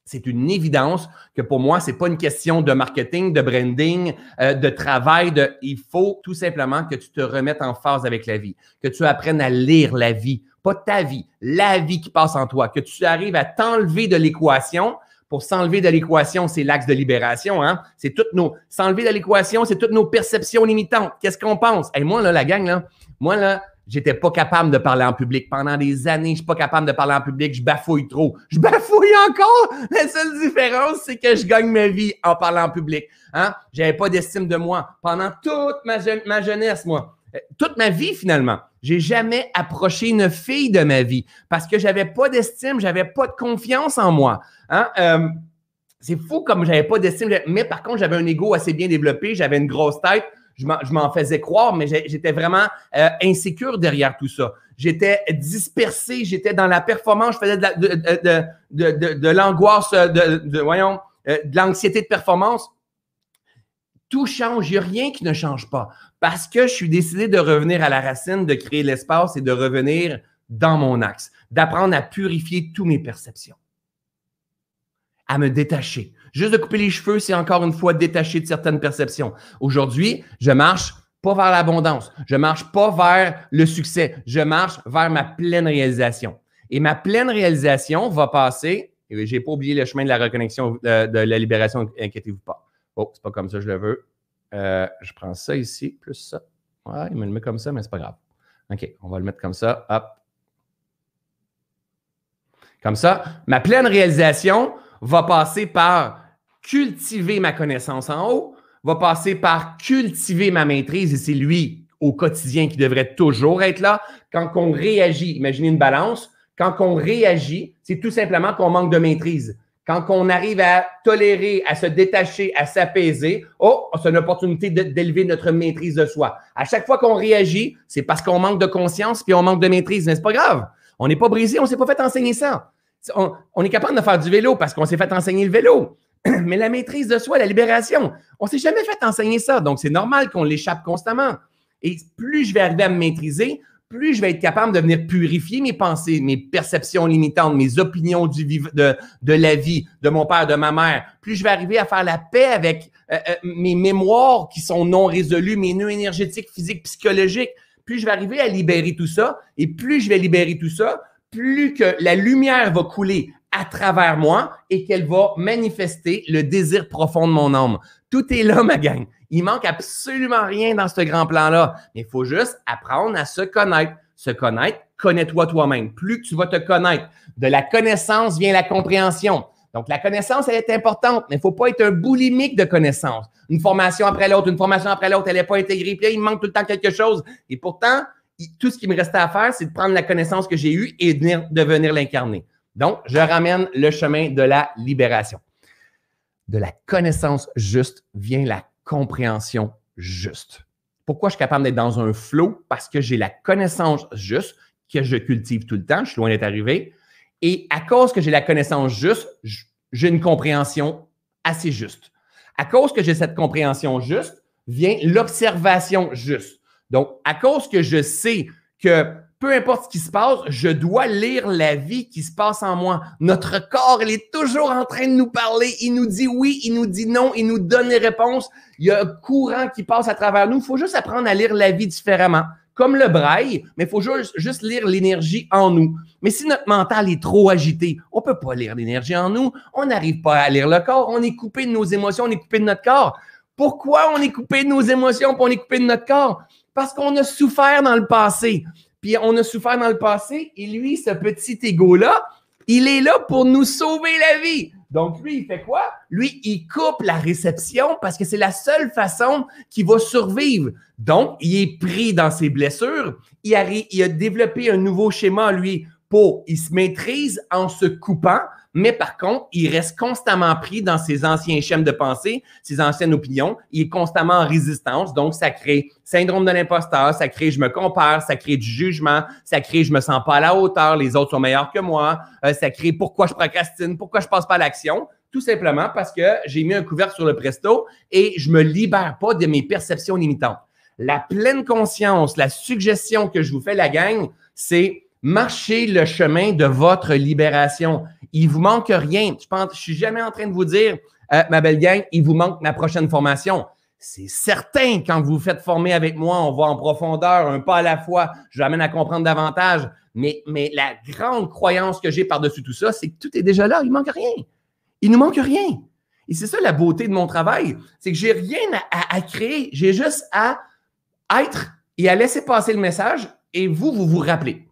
c'est une évidence que pour moi, c'est pas une question de marketing, de branding, euh, de travail. De, il faut tout simplement que tu te remettes en phase avec la vie, que tu apprennes à lire la vie, pas ta vie, la vie qui passe en toi, que tu arrives à t'enlever de l'équation. Pour s'enlever de l'équation, c'est l'axe de libération. Hein? C'est toutes nos. S'enlever de l'équation, c'est toutes nos perceptions limitantes. Qu'est-ce qu'on pense? Et moi, là, la gang, là, moi, là, J'étais pas capable de parler en public. Pendant des années, je suis pas capable de parler en public. Je bafouille trop. Je bafouille encore. La seule différence, c'est que je gagne ma vie en parlant en public. Hein? J'avais pas d'estime de moi pendant toute ma, ma jeunesse, moi. Euh, toute ma vie, finalement. J'ai jamais approché une fille de ma vie parce que j'avais pas d'estime, j'avais pas de confiance en moi. Hein? Euh, c'est fou comme j'avais pas d'estime. Mais par contre, j'avais un ego assez bien développé, j'avais une grosse tête je m'en faisais croire, mais j'étais vraiment euh, insécure derrière tout ça. J'étais dispersé, j'étais dans la performance, je faisais de, l'angoisse, de, voyons, euh, de l'anxiété de performance. Tout change, il n'y a rien qui ne change pas. Parce que je suis décidé de revenir à la racine, de créer l'espace et de revenir dans mon axe, d'apprendre à purifier toutes mes perceptions, à me détacher, Juste de couper les cheveux, c'est encore une fois détaché de certaines perceptions. Aujourd'hui, je marche pas vers l'abondance. Je marche pas vers le succès. Je marche vers ma pleine réalisation. Et ma pleine réalisation va passer, et j'ai pas oublié le chemin de la reconnexion, euh, de, la libération, inquiétez-vous pas. Oh, c'est pas comme ça, je le veux. Euh, je prends ça ici, plus ça. Ouais, il me le met comme ça, mais c'est pas grave. OK, on va le mettre comme ça. Hop. Comme ça. Ma pleine réalisation va passer par cultiver ma connaissance en haut, va passer par cultiver ma maîtrise et c'est lui au quotidien qui devrait toujours être là. Quand on réagit, imaginez une balance, quand on réagit, c'est tout simplement qu'on manque de maîtrise. Quand on arrive à tolérer, à se détacher, à s'apaiser, oh, c'est une opportunité d'élever notre maîtrise de soi. À chaque fois qu'on réagit, c'est parce qu'on manque de conscience puis on manque de maîtrise. C'est pas grave? On n'est pas brisé, on s'est pas fait enseigner ça. On, est capable de faire du vélo parce qu'on s'est fait enseigner le vélo. Mais la maîtrise de soi, la libération, on s'est jamais fait enseigner ça. Donc, c'est normal qu'on l'échappe constamment. Et plus je vais arriver à me maîtriser, plus je vais être capable de venir purifier mes pensées, mes perceptions limitantes, mes opinions de la vie, de mon père, de ma mère. Plus je vais arriver à faire la paix avec euh, euh, mes mémoires qui sont non résolues, mes nœuds énergétiques, physiques, psychologiques. Plus je vais arriver à libérer tout ça, et plus je vais libérer tout ça, plus que la lumière va couler à travers moi et qu'elle va manifester le désir profond de mon âme. Tout est là, ma gang. Il manque absolument rien dans ce grand plan-là. Mais il faut juste apprendre à se connaître. Se connaître, connais-toi toi-même. Plus tu vas te connaître, de la connaissance vient la compréhension. Donc, la connaissance, elle est importante, mais il ne faut pas être un boulimique de connaissance. Une formation après l'autre, une formation après l'autre, elle n'est pas intégrée. Puis il manque tout le temps quelque chose. Et pourtant, tout ce qui me restait à faire, c'est de prendre la connaissance que j'ai eue et de venir l'incarner. Donc, je ramène le chemin de la libération. De la connaissance juste vient la compréhension juste. Pourquoi je suis capable d'être dans un flow? Parce que j'ai la connaissance juste que je cultive tout le temps. Je suis loin d'être arrivé. Et à cause que j'ai la connaissance juste, j'ai une compréhension assez juste. À cause que j'ai cette compréhension juste, vient l'observation juste. Donc, à cause que je sais que peu importe ce qui se passe, je dois lire la vie qui se passe en moi. Notre corps, il est toujours en train de nous parler. Il nous dit oui, il nous dit non, il nous donne les réponses. Il y a un courant qui passe à travers nous. Il faut juste apprendre à lire la vie différemment. Comme le braille, mais il faut juste, juste lire l'énergie en nous. Mais si notre mental est trop agité, on peut pas lire l'énergie en nous. On n'arrive pas à lire le corps. On est coupé de nos émotions, on est coupé de notre corps. Pourquoi on est coupé de nos émotions, et on est coupé de notre corps? Parce qu'on a souffert dans le passé puis on a souffert dans le passé, et lui, ce petit égo-là, il est là pour nous sauver la vie. Donc, lui, il fait quoi? Lui, il coupe la réception parce que c'est la seule façon qu'il va survivre. Donc, il est pris dans ses blessures. Il a, il a développé un nouveau schéma, lui, pour, il se maîtrise en se coupant, mais par contre, il reste constamment pris dans ses anciens schèmes de pensée, ses anciennes opinions. Il est constamment en résistance. Donc, ça crée syndrome de l'imposteur, ça crée je me compare, ça crée du jugement, ça crée je me sens pas à la hauteur, les autres sont meilleurs que moi, euh, ça crée pourquoi je procrastine, pourquoi je passe pas à l'action. Tout simplement parce que j'ai mis un couvercle sur le presto et je me libère pas de mes perceptions limitantes. La pleine conscience, la suggestion que je vous fais, la gang, c'est marcher le chemin de votre libération. Il vous manque rien. Je pense, suis jamais en train de vous dire, euh, ma belle gang, il vous manque ma prochaine formation. C'est certain, quand vous vous faites former avec moi, on va en profondeur, un pas à la fois, je vous amène à comprendre davantage. Mais, la grande croyance que j'ai par-dessus tout ça, c'est que tout est déjà là, il ne manque rien. Il ne manque rien. Et c'est ça la beauté de mon travail, c'est que j'ai rien à, à créer, j'ai juste à être et à laisser passer le message et vous, vous vous rappelez.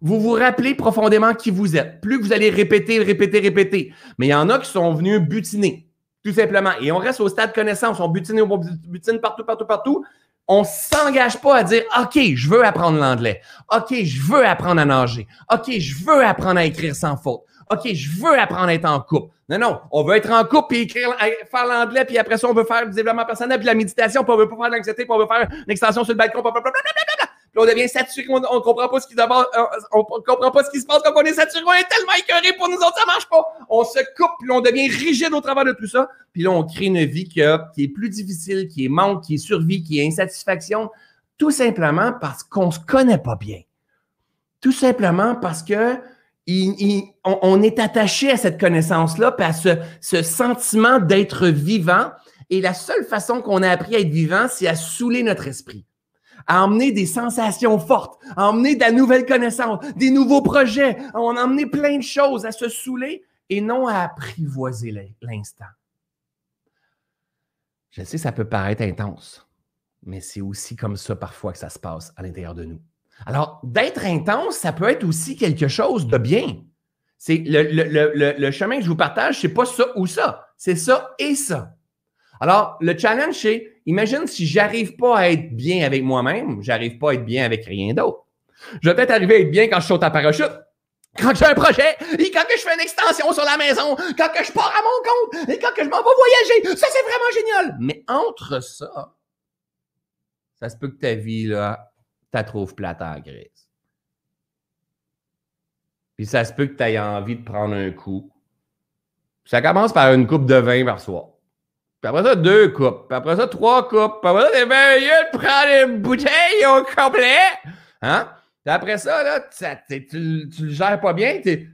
Vous vous rappelez profondément qui vous êtes. Plus vous allez répéter, répéter, répéter. Mais il y en a qui sont venus butiner, tout simplement. Et on reste au stade de connaissance. On butine, on butine partout, partout, partout. On ne s'engage pas à dire OK, je veux apprendre l'anglais. OK, je veux apprendre à nager. OK, je veux apprendre à écrire sans faute. OK, je veux apprendre à être en couple. Non, non, on veut être en couple puis écrire, faire l'anglais, puis après ça, on veut faire du développement personnel, puis la méditation, puis on veut pas faire de l'anxiété, puis on veut faire une extension sur le balcon, on devient saturé, on, ne comprend pas ce qui d'abord, on, comprend pas ce qui se passe quand on est saturé, on est tellement écœuré pour nous autres, ça marche pas. On se coupe, puis on devient rigide au travers de tout ça, puis là on crée une vie qui, qui est plus difficile, qui est manque, qui est survie, qui est insatisfaction, tout simplement parce qu'on se connaît pas bien. Tout simplement parce que on, est attaché à cette connaissance-là, puis à ce, ce sentiment d'être vivant. Et la seule façon qu'on a appris à être vivant, c'est à saouler notre esprit à emmener des sensations fortes, à emmener de la nouvelle connaissance, des nouveaux projets. On a emmené plein de choses à se saouler et non à apprivoiser l'instant. Je sais, ça peut paraître intense, mais c'est aussi comme ça parfois que ça se passe à l'intérieur de nous. Alors, d'être intense, ça peut être aussi quelque chose de bien. C'est le, le, chemin que je vous partage, c'est pas ça ou ça, c'est ça et ça. Alors, le challenge, c'est, imagine si j'arrive pas à être bien avec moi-même, j'arrive pas à être bien avec rien d'autre. Je vais peut-être arriver à être bien quand je saute à parachute, quand j'ai un projet, et quand que je fais une extension sur la maison, quand que je pars à mon compte, et quand que je m'en vais voyager. Ça, c'est vraiment génial. Mais entre ça, ça se peut que ta vie, là, tu trouves plate en grise. Puis ça se peut que tu aies envie de prendre un coup. Ça commence par une coupe de vin par soir. Puis après ça, deux coupes. Après ça, trois coupes. Puis après ça, t'es bien de prendre une bouteille au complet. Hein? Puis après ça, là, tu, tu, le gères pas bien. T'es,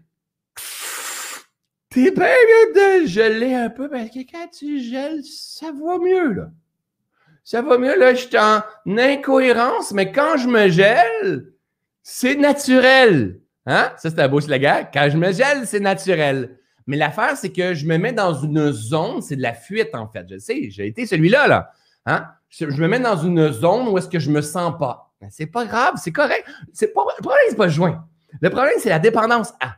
t'es bien mieux de geler un peu parce que quand tu gèles, ça va mieux, là. Ça va mieux, là, je suis en incohérence, mais quand je me gèle, c'est naturel. Hein? Ça, c'est un beau slogan. Quand je me gèle, c'est naturel. Mais l'affaire, c'est que je me mets dans une zone, c'est de la fuite, en fait. Je sais, j'ai été celui-là, là. Hein? Je, me mets dans une zone où est-ce que je me sens pas. Ben, c'est pas grave, c'est correct. C'est pas, le problème, c'est pas le joint. Le problème, c'est la dépendance à.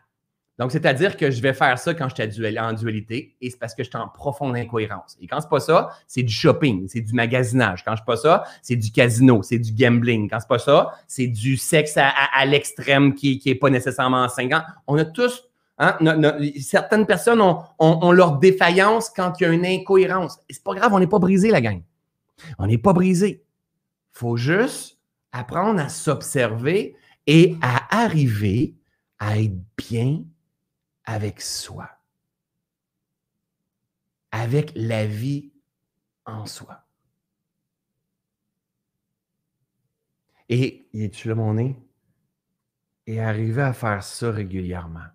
Donc, c'est-à-dire que je vais faire ça quand je suis en dualité et c'est parce que je suis en profonde incohérence. Et quand c'est pas ça, c'est du shopping, c'est du magasinage. Quand je pas ça, c'est du casino, c'est du gambling. Quand c'est pas ça, c'est du sexe à, l'extrême qui, qui est pas nécessairement 50. On a tous Hein? certaines personnes ont, leur défaillance quand il y a une incohérence. C'est pas grave, on n'est pas brisé, la gang. On n'est pas brisé. Faut juste apprendre à s'observer et à arriver à être bien avec soi, avec la vie en soi. Et, es-tu là, mon nez? Et arriver à faire ça régulièrement.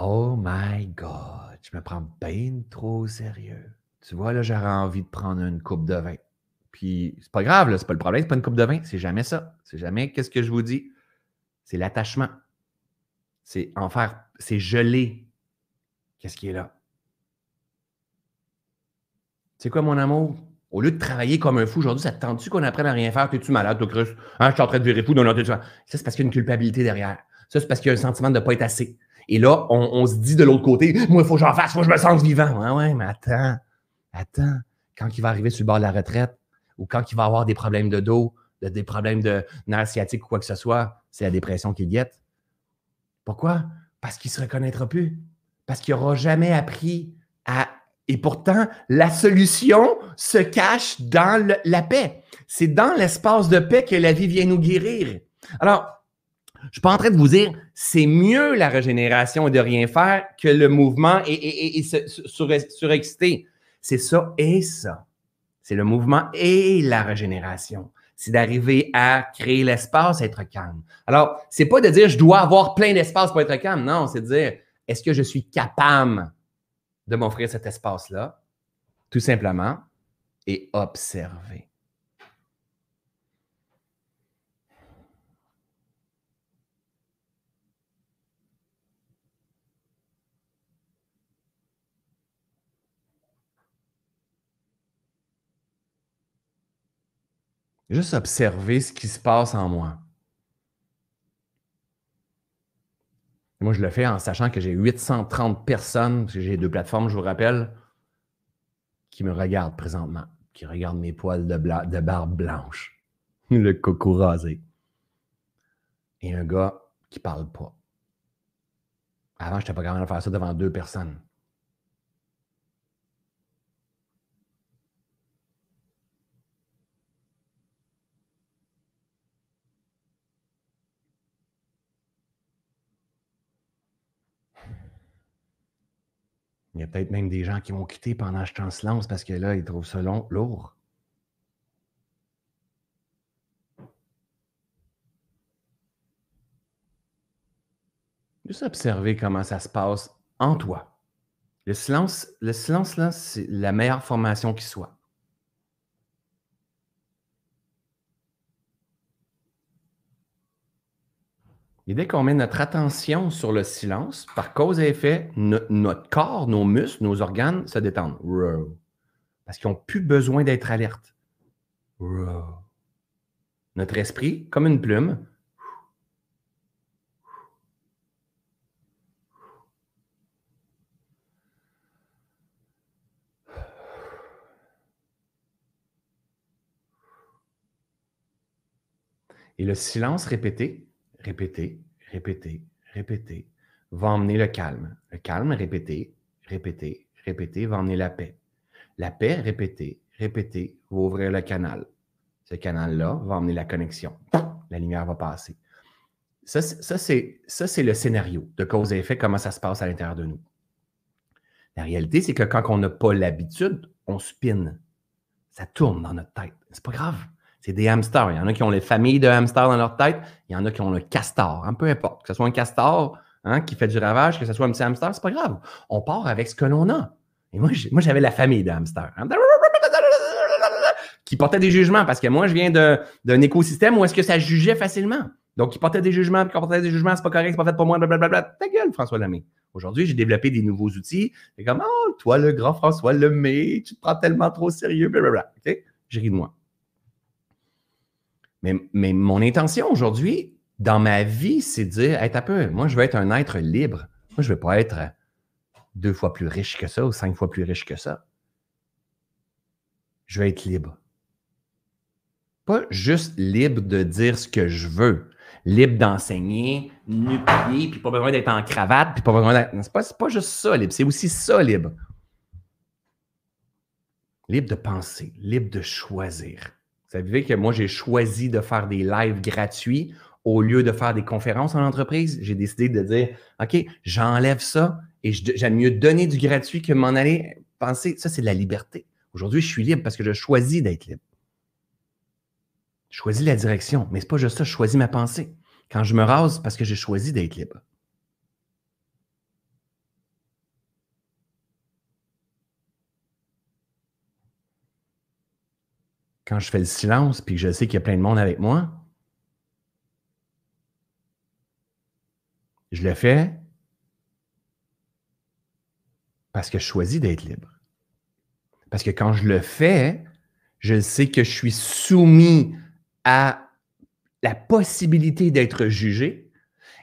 Oh my God, je me prends bien trop au sérieux. Tu vois, là, j'aurais envie de prendre une coupe de vin. Puis, c'est pas grave, là, c'est pas le problème, c'est pas une coupe de vin, c'est jamais ça. C'est jamais, qu'est-ce que je vous dis? C'est l'attachement. C'est en faire, c'est geler. Qu'est-ce qui est là? C'est quoi, mon amour? Au lieu de travailler comme un fou aujourd'hui, ça te tente-tu qu'on apprenne à rien faire? T'es-tu malade, toi, Chris? Hein, je suis en train de virer fou. Non, non, Ça, c'est parce qu'il y a une culpabilité derrière. Ça, c'est parce qu'il y a un sentiment de ne pas être assez. Et là, on, se dit de l'autre côté, moi, il faut que j'en fasse, moi, je me sens vivant. Ouais, ouais, mais attends, attends. Quand il va arriver sur le bord de la retraite ou quand il va avoir des problèmes de dos, des problèmes de nerfs sciatiques ou quoi que ce soit, c'est la dépression qui guette. Pourquoi? Parce qu'il ne se reconnaîtra plus. Parce qu'il n'aura jamais appris à. Et pourtant, la solution se cache dans la paix. C'est dans l'espace de paix que la vie vient nous guérir. Alors, je ne suis pas en train de vous dire c'est mieux la régénération et de rien faire que le mouvement et, surexcité. C'est ça et ça. C'est le mouvement et la régénération. C'est d'arriver à créer l'espace, être calme. Alors, c'est pas de dire je dois avoir plein d'espace pour être calme. Non, c'est de dire est-ce que je suis capable de m'offrir cet espace-là, tout simplement, et observer. Juste observer ce qui se passe en moi. Moi, je le fais en sachant que j'ai 830 personnes, parce que j'ai deux plateformes, je vous rappelle, qui me regardent présentement, qui regardent mes poils de, barbe blanche, le coco rasé. Et un gars qui parle pas. Avant, je n'étais pas capable de faire ça devant deux personnes. Il y a peut-être même des gens qui vont quitter pendant que je silence parce que là, ils trouvent ça long, lourd. Juste observer comment ça se passe en toi. Le silence, le silence c'est la meilleure formation qui soit. Et dès qu'on met notre attention sur le silence, par cause et effet, notre corps, nos muscles, nos organes se détendent. Parce qu'ils n'ont plus besoin d'être alertes. Notre esprit, comme une plume, Et le silence répété, répété, répété, répété, va emmener le calme. Le calme répété, répété, répété va emmener la paix. La paix répétée, répétée va ouvrir le canal. Ce canal-là va emmener la connexion. La lumière va passer. Ça, c'est le scénario de cause et effet, comment ça se passe à l'intérieur de nous. La réalité, c'est que quand on n'a pas l'habitude, on spinne. Ça tourne dans notre tête. C'est pas grave. Des hamsters. Il y en a qui ont les familles de hamsters dans leur tête. Il y en a qui ont le castor. Un peu importe. Que ce soit un castor hein, qui fait du ravage, que ce soit un petit hamster, c'est pas grave. On part avec ce que l'on a. Et moi, j'avais la famille de hamsters. Hein, qui portait des jugements parce que moi, je viens d'un écosystème où est-ce que ça jugeait facilement. Donc, il portait des jugements, puis portait des jugements, c'est pas correct, c'est pas fait pour moi, blablabla. Ta gueule, François Lemay. Aujourd'hui, j'ai développé des nouveaux outils. C'est comme, oh, toi, le grand François Lemay, tu te prends tellement trop sérieux, blablabla. OK? J'ai ri de moi. Mais, mon intention aujourd'hui, dans ma vie, c'est de dire, un peu, moi, je veux être un être libre. Moi, je ne veux pas être deux fois plus riche que ça ou cinq fois plus riche que ça. Je veux être libre. Pas juste libre de dire ce que je veux, libre d'enseigner, nu pied, puis pas besoin d'être en cravate, puis pas besoin d'être. C'est pas, pas juste ça, libre. C'est aussi ça, libre. Libre de penser, libre de choisir. Savez que moi, j'ai choisi de faire des lives gratuits au lieu de faire des conférences en entreprise. J'ai décidé de dire OK, j'enlève ça et j'aime mieux donner du gratuit que m'en aller penser. Ça, c'est de la liberté. Aujourd'hui, je suis libre parce que je choisis d'être libre. Je choisis la direction, mais ce n'est pas juste ça, je choisis ma pensée. Quand je me rase, parce que j'ai choisi d'être libre. Quand je fais le silence, puis que je sais qu'il y a plein de monde avec moi, je le fais parce que je choisis d'être libre. Parce que quand je le fais, je sais que je suis soumis à la possibilité d'être jugé.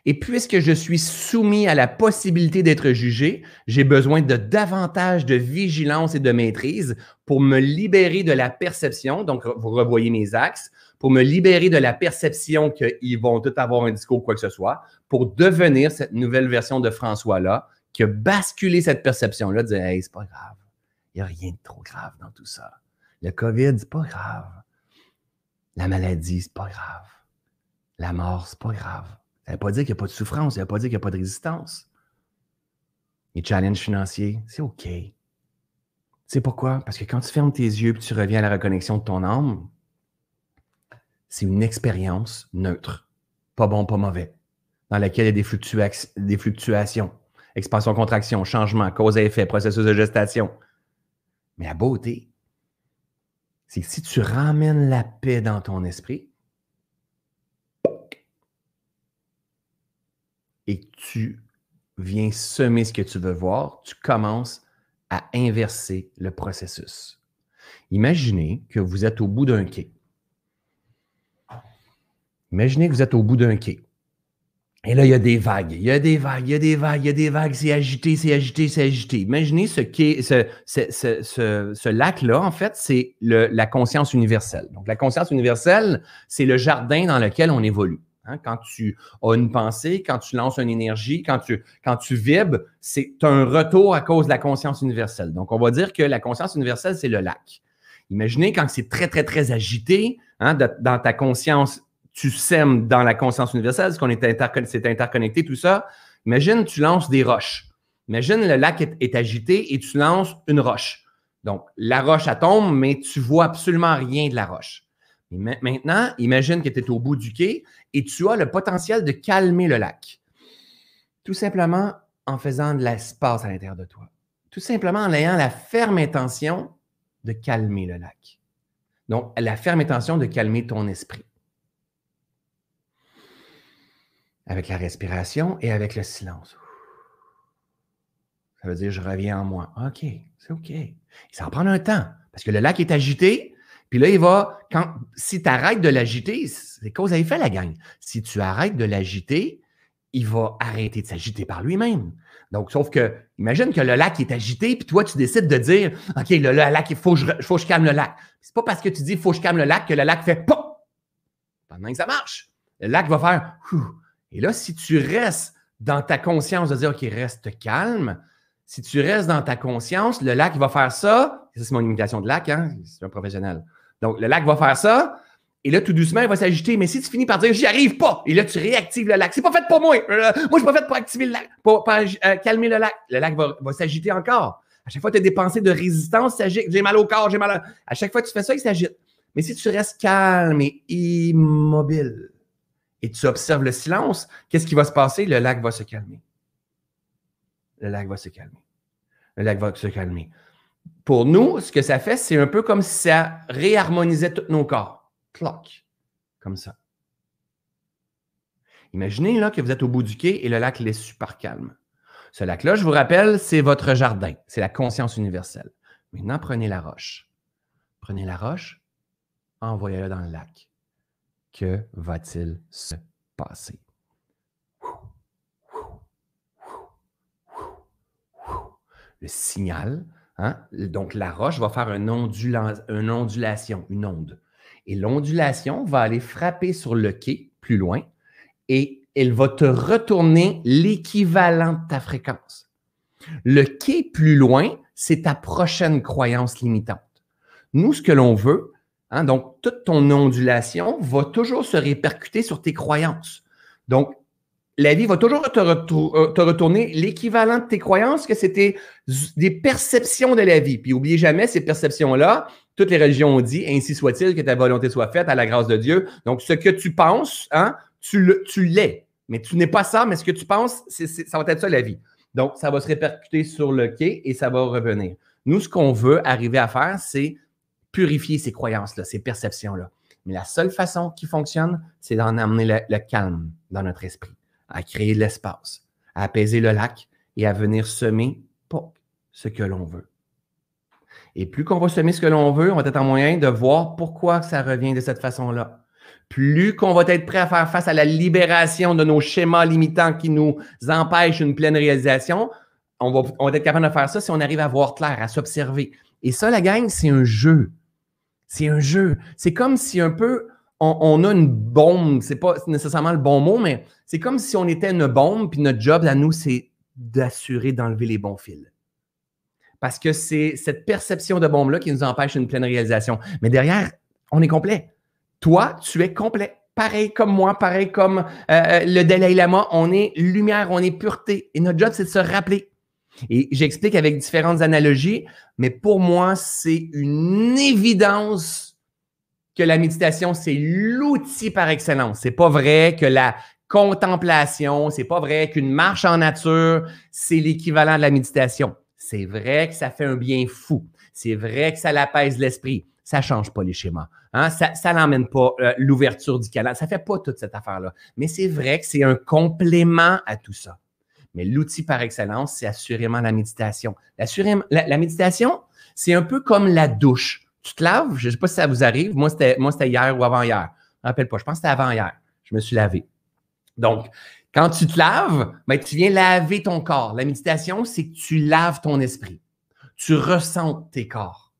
Et puisque je suis soumis à la possibilité d'être jugé, j'ai besoin de davantage de vigilance et de maîtrise pour me libérer de la perception. Donc, vous revoyez mes axes pour me libérer de la perception qu'ils vont tout avoir un discours ou quoi que ce soit, pour devenir cette nouvelle version de François-là, qui a basculé cette perception-là, de dire Hey, c'est pas grave. Il n'y a rien de trop grave dans tout ça. Le COVID, c'est pas grave. La maladie, c'est pas grave. La mort, c'est pas grave. Ça ne veut pas dire qu'il n'y a pas de souffrance, ça ne veut pas dire qu'il n'y a pas de résistance. Les challenges financiers, c'est OK. Tu sais pourquoi? Parce que quand tu fermes tes yeux et tu reviens à la reconnexion de ton âme, c'est une expérience neutre. Pas bon, pas mauvais. Dans laquelle il y a des, des fluctuations. Expansion, contraction, changement, cause et effet, processus de gestation. Mais la beauté, c'est que si tu ramènes la paix dans ton esprit et tu viens semer ce que tu veux voir, tu commences à inverser le processus. Imaginez que vous êtes au bout d'un quai. Imaginez que vous êtes au bout d'un quai. Et là, il y a des vagues, il y a des vagues, il y a des vagues, il y a des vagues, c'est agité, c'est agité, c'est agité. Imaginez ce, ce, ce, ce lac-là, en fait, c'est la conscience universelle. Donc, la conscience universelle, c'est le jardin dans lequel on évolue. Hein. Quand tu as une pensée, quand tu lances une énergie, quand tu, quand tu vibres, c'est un retour à cause de la conscience universelle. Donc, on va dire que la conscience universelle, c'est le lac. Imaginez quand c'est très, très, très agité, hein, dans ta conscience tu sèmes dans la conscience universelle, parce qu'on est interconnecté, tout ça. Imagine, tu lances des roches. Imagine, le lac est, agité et tu lances une roche. Donc, la roche, elle tombe, mais tu vois absolument rien de la roche. Maintenant, imagine que tu es au bout du quai et tu as le potentiel de calmer le lac. Tout simplement en faisant de l'espace à l'intérieur de toi. Tout simplement en ayant la ferme intention de calmer le lac. Donc, la ferme intention de calmer ton esprit avec la respiration et avec le silence. Ça veut dire je reviens en moi. OK, c'est OK. Ça va prendre un temps parce que le lac est agité. Puis là, il va, quand, si tu arrêtes de l'agiter, c'est cause à effet la gang. Si tu arrêtes de l'agiter, il va arrêter de s'agiter par lui-même. Donc, sauf que, imagine que le lac est agité, puis toi, tu décides de dire, OK, le, lac, il faut que, je, faut que je calme le lac. C'est pas parce que tu dis, faut que je calme le lac que le lac fait, pendant que ça marche. Le lac va faire Et là, si tu restes dans ta conscience de dire OK, reste calme, si tu restes dans ta conscience, le lac va faire ça. Ça, c'est mon imitation de lac, hein? C'est un professionnel. Donc, le lac va faire ça. Et là, tout doucement, il va s'agiter. Mais si tu finis par dire j'y arrive pas, et là, tu réactives le lac. C'est pas fait pour moi. Euh, moi, je suis pas fait pour activer le lac, pour, euh, calmer le lac. Le lac va, s'agiter encore. À chaque fois que tu as des pensées de résistance, s'agite. J'ai mal au corps, j'ai mal à... à chaque fois que tu fais ça, il s'agite. Mais si tu restes calme et immobile et tu observes le silence, qu'est-ce qui va se passer? Le lac va se calmer. Le lac va se calmer. Le lac va se calmer. Pour nous, ce que ça fait, c'est un peu comme si ça réharmonisait tous nos corps. Cloc. Comme ça. Imaginez là, que vous êtes au bout du quai et le lac est super calme. Ce lac-là, je vous rappelle, c'est votre jardin. C'est la conscience universelle. Maintenant, prenez la roche. Prenez la roche, envoyez-la dans le lac. Que va-t-il se passer? Le signal, hein? donc la roche va faire une, ondulation, une onde. Et l'ondulation va aller frapper sur le quai plus loin et elle va te retourner l'équivalent de ta fréquence. Le quai plus loin, c'est ta prochaine croyance limitante. Nous, ce que l'on veut, hein, donc toute ton ondulation va toujours se répercuter sur tes croyances. Donc, la vie va toujours te, euh, te retourner l'équivalent de tes croyances, que c'était des perceptions de la vie. Puis, oubliez jamais ces perceptions-là. Toutes les religions ont dit, ainsi soit-il, que ta volonté soit faite à la grâce de Dieu. Donc, ce que tu penses, hein, tu l'es. Mais tu n'es pas ça, mais ce que tu penses, ça va être ça la vie. Donc, ça va se répercuter sur le quai et ça va revenir. Nous, ce qu'on veut arriver à faire, c'est purifier ces croyances-là, ces perceptions-là. Mais la seule façon qui fonctionne, c'est d'en amener le, calme dans notre esprit, à créer de l'espace, à apaiser le lac et à venir semer pour ce que l'on veut. Et plus qu'on va semer ce que l'on veut, on va être en moyen de voir pourquoi ça revient de cette façon-là plus qu'on va être prêt à faire face à la libération de nos schémas limitants qui nous empêchent une pleine réalisation, on va, être capable de faire ça si on arrive à voir clair, à s'observer. Et ça, la gang, c'est un jeu. C'est un jeu. C'est comme si un peu on, a une bombe, c'est pas nécessairement le bon mot, mais c'est comme si on était une bombe, puis notre job à nous, c'est d'assurer d'enlever les bons fils. Parce que c'est cette perception de bombe-là qui nous empêche une pleine réalisation. Mais derrière, on est complet. Toi, tu es complet. Pareil comme moi, pareil comme euh, euh, le Dalai Lama, on est lumière, on est pureté. Et notre job, c'est de se rappeler. Et j'explique avec différentes analogies, mais pour moi, c'est une évidence que la méditation, c'est l'outil par excellence. C'est pas vrai que la contemplation, c'est pas vrai qu'une marche en nature, c'est l'équivalent de la méditation. C'est vrai que ça fait un bien fou. C'est vrai que ça l'apaise l'esprit ça change pas les schémas. Hein? Ça n'emmène pas euh, l'ouverture du canal. Ça fait pas toute cette affaire-là. Mais c'est vrai que c'est un complément à tout ça. Mais l'outil par excellence, c'est assurément la méditation. La, méditation, c'est un peu comme la douche. Tu te laves, je ne sais pas si ça vous arrive. Moi, c'était, moi, c'était hier ou avant-hier. Je ne me rappelle pas. Je pense que c'était avant-hier. Je me suis lavé. Donc, quand tu te laves, ben, tu viens laver ton corps. La méditation, c'est que tu laves ton esprit. Tu ressens tes corps.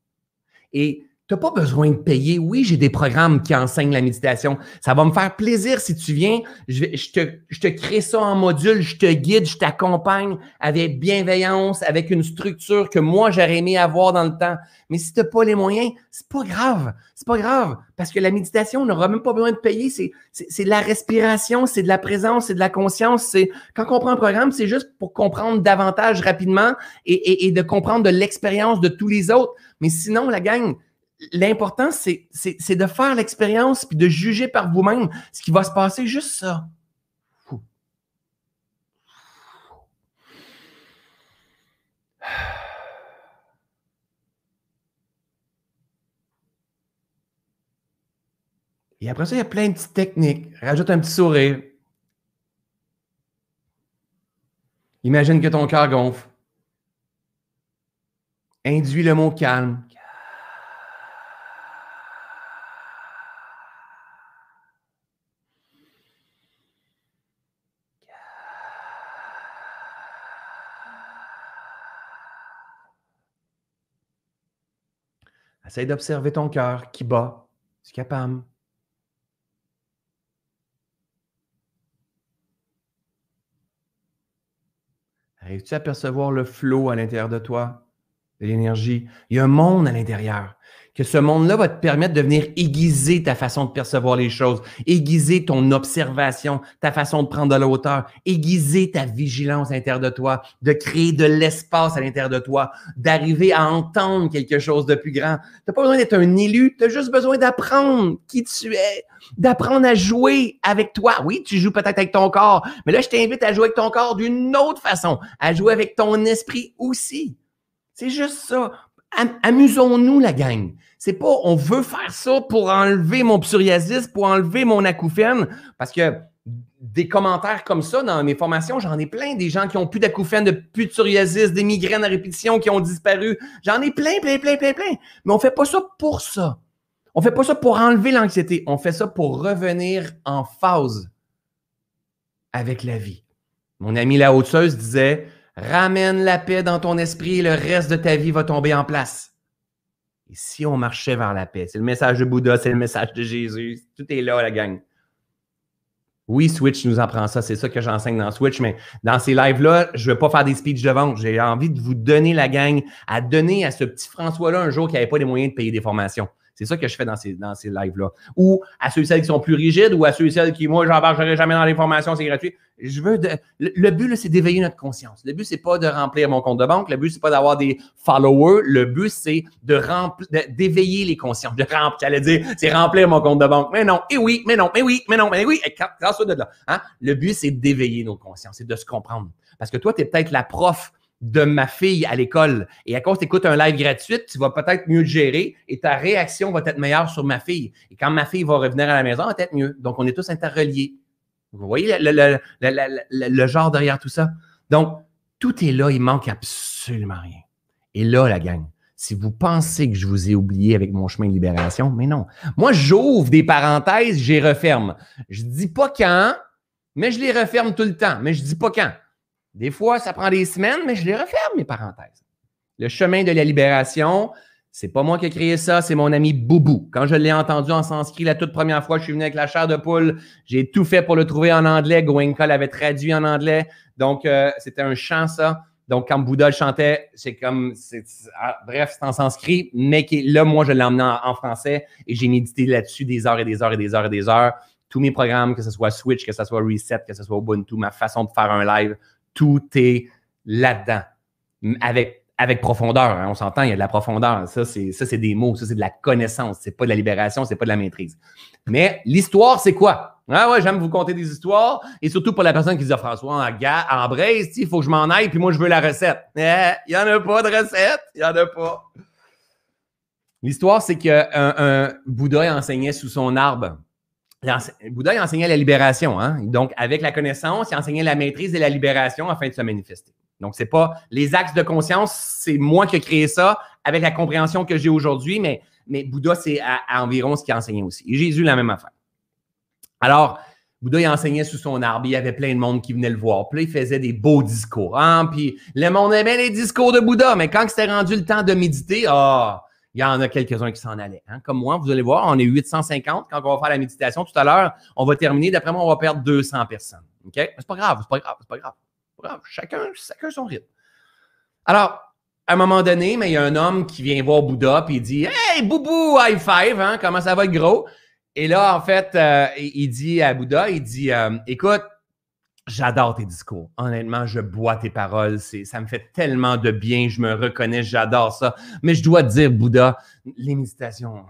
Et n'as pas besoin de payer. Oui, j'ai des programmes qui enseignent la méditation. Ça va me faire plaisir si tu viens. Je, te, je te crée ça en module, je te guide, je t'accompagne avec bienveillance, avec une structure que moi, j'aurais aimé avoir dans le temps. Mais si tu n'as pas les moyens, c'est pas grave. C'est pas grave. Parce que la méditation, on n'aura même pas besoin de payer. C'est, c'est, de la respiration, c'est de la présence, c'est de la conscience. C'est, quand on prend un programme, c'est juste pour comprendre davantage rapidement et, et, et de comprendre de l'expérience de tous les autres. Mais sinon, la gang, l'important, c'est, de faire l'expérience puis de juger par vous-même ce qui va se passer, juste ça. Et après ça, il y a plein de petites techniques. Rajoute un petit sourire. Imagine que ton cœur gonfle. Induis le mot calme. Essaye d'observer ton cœur qui bat. Tu es capable. Arrives-tu à percevoir le flot à l'intérieur de toi, de l'énergie? Il y a un monde à l'intérieur que ce monde-là va te permettre de venir aiguiser ta façon de percevoir les choses, aiguiser ton observation, ta façon de prendre de la hauteur, aiguiser ta vigilance à l'intérieur de toi, de créer de l'espace à l'intérieur de toi, d'arriver à entendre quelque chose de plus grand. Tu pas besoin d'être un élu, tu as juste besoin d'apprendre qui tu es, d'apprendre à jouer avec toi. Oui, tu joues peut-être avec ton corps, mais là, je t'invite à jouer avec ton corps d'une autre façon, à jouer avec ton esprit aussi. C'est juste ça. Amusons-nous, la gang. C'est pas on veut faire ça pour enlever mon psoriasis, pour enlever mon acouphène, parce que des commentaires comme ça dans mes formations, j'en ai plein. Des gens qui ont plus d'acouphène, de plus de psoriasis, des migraines à répétition qui ont disparu. J'en ai plein, plein, plein, plein, plein. Mais on fait pas ça pour ça. On fait pas ça pour enlever l'anxiété. On fait ça pour revenir en phase avec la vie. Mon ami la haute disait Ramène la paix dans ton esprit et le reste de ta vie va tomber en place. Et si on marchait vers la paix? C'est le message de Bouddha, c'est le message de Jésus. Tout est là, la gang. Oui, Switch nous apprend ça. C'est ça que j'enseigne dans Switch. Mais dans ces lives-là, je ne vais pas faire des speeches de vente. J'ai envie de vous donner la gang, à donner à ce petit François-là un jour qui n'avait pas les moyens de payer des formations. C'est ça que je fais dans ces, dans ces lives-là. Ou à ceux et celles qui sont plus rigides ou à ceux et celles qui, moi, j'embarquerai jamais dans les formations, c'est gratuit. Je veux de, le, but, c'est d'éveiller notre conscience. Le but, c'est pas de remplir mon compte de banque. Le but, c'est pas d'avoir des followers. Le but, c'est de remplir, d'éveiller les consciences. De remplir, j'allais dire, c'est remplir mon compte de banque. Mais non, et oui, mais non, mais oui, mais non, mais oui. Grâce de là. Hein? Le but, c'est d'éveiller nos consciences, c'est de se comprendre. Parce que toi, tu es peut-être la prof de ma fille à l'école. Et à cause tu écoutes un live gratuit, tu vas peut-être mieux le gérer et ta réaction va être meilleure sur ma fille. Et quand ma fille va revenir à la maison, elle va être mieux. Donc, on est tous interreliés. Vous voyez le, genre derrière tout ça? Donc, tout est là, il manque absolument rien. Et là, la gang, si vous pensez que je vous ai oublié avec mon chemin de libération, mais non. Moi, j'ouvre des parenthèses, je les referme. Je dis pas quand, mais je les referme tout le temps. Mais je dis pas quand. Des fois, ça prend des semaines, mais je les referme, mes parenthèses. Le chemin de la libération, c'est pas moi qui ai créé ça, c'est mon ami Boubou. Quand je l'ai entendu en sanskrit la toute première fois, je suis venu avec la chair de poule. J'ai tout fait pour le trouver en anglais. Goenka l'avait traduit en anglais. Donc, euh, c'était un chant, ça. Donc, quand Bouddha le chantait, c'est comme, ah, bref, c'est en sanskrit, mais là, moi, je l'ai emmené en, en, français et j'ai médité là-dessus des heures et des heures et des heures et des heures. Tous mes programmes, que ce soit Switch, que ce soit Reset, que ce soit Ubuntu, ma façon de faire un live, tout est là-dedans. Avec, profondeur, hein, on s'entend, il y a de la profondeur. Ça, c'est, des mots, ça, c'est de la connaissance. C'est pas de la libération, c'est pas de la maîtrise. Mais l'histoire, c'est quoi? Ah ouais, j'aime vous conter des histoires. Et surtout pour la personne qui dit, François, en, gars, braise, il faut que je m'en aille, puis moi, je veux la recette. Eh, il n'y en a pas de recette. Il n'y en a pas. L'histoire, c'est qu'un un Bouddha enseignait sous son arbre Bouddha il enseignait la libération. Hein? Donc, avec la connaissance, il enseignait la maîtrise et la libération afin de se manifester. Donc, c'est pas les axes de conscience, c'est moi qui ai créé ça avec la compréhension que j'ai aujourd'hui, mais, mais Bouddha, c'est à, environ ce qu'il enseignait aussi. Et Jésus, la même affaire. Alors, Bouddha, il enseignait sous son arbre, il y avait plein de monde qui venait le voir. Puis là, il faisait des beaux discours. Hein? Puis le monde aimait les discours de Bouddha, mais quand c'était rendu le temps de méditer, ah, il y en a quelques-uns qui s'en allaient. Hein. Comme moi, vous allez voir, on est 850. Quand on va faire la méditation tout à l'heure, on va terminer. D'après moi, on va perdre 200 personnes. OK? C'est pas grave, c'est pas grave, c'est pas grave. Pas grave. Chacun, chacun son rythme. Alors, à un moment donné, mais il y a un homme qui vient voir Bouddha puis il dit Hey, Boubou, high five, hein, comment ça va être gros? Et là, en fait, euh, il dit à Bouddha, il dit euh, Écoute, J'adore tes discours. Honnêtement, je bois tes paroles. Ça me fait tellement de bien. Je me reconnais. J'adore ça. Mais je dois te dire, Bouddha, les méditations,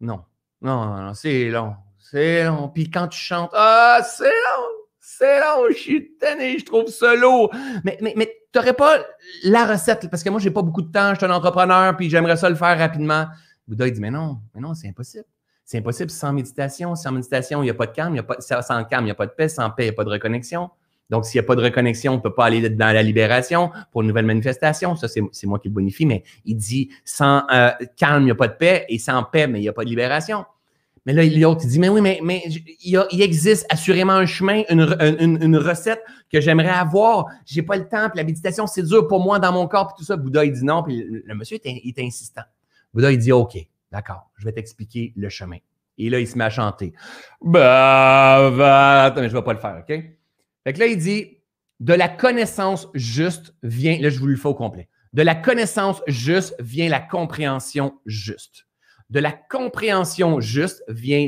non. Non, non, c'est long. C'est long. Puis quand tu chantes, ah, c'est long. C'est long. Je suis tanné. Je trouve ça lourd. Mais, mais, mais tu n'aurais pas la recette parce que moi, j'ai pas beaucoup de temps. Je suis un entrepreneur. Puis j'aimerais ça le faire rapidement. Bouddha, il dit, mais non, mais non, c'est impossible. C'est impossible sans méditation. Sans méditation, il n'y a pas de calme. Il y a pas, sans calme, il n'y a pas de paix. Sans paix, il n'y a pas de reconnexion. Donc, s'il n'y a pas de reconnexion, on ne peut pas aller dans la libération pour une nouvelle manifestation. Ça, c'est moi qui le bonifie, mais il dit sans euh, calme, il n'y a pas de paix, et sans paix, mais il n'y a pas de libération. Mais là, l'autre, il dit, mais oui, mais, mais il, existe assurément un chemin, une, recette que j'aimerais avoir. J'ai pas le temps, puis la méditation, c'est dur pour moi dans mon corps, puis tout ça. Bouddha, il dit non, puis le, monsieur est, est, insistant. Bouddha, il dit, OK, d'accord, je vais t'expliquer le chemin. Et là, il se met à chanter. Bah, attends, mais je ne vais pas le faire, OK? Fait que là, il dit De la connaissance juste vient, là je vous le fais au complet. De la connaissance juste vient la compréhension juste. De la compréhension juste vient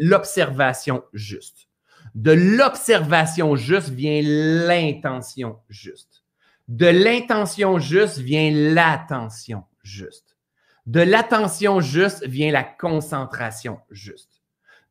l'observation juste. De l'observation juste vient l'intention juste. De l'intention juste vient l'attention juste. De l'attention juste vient la concentration juste.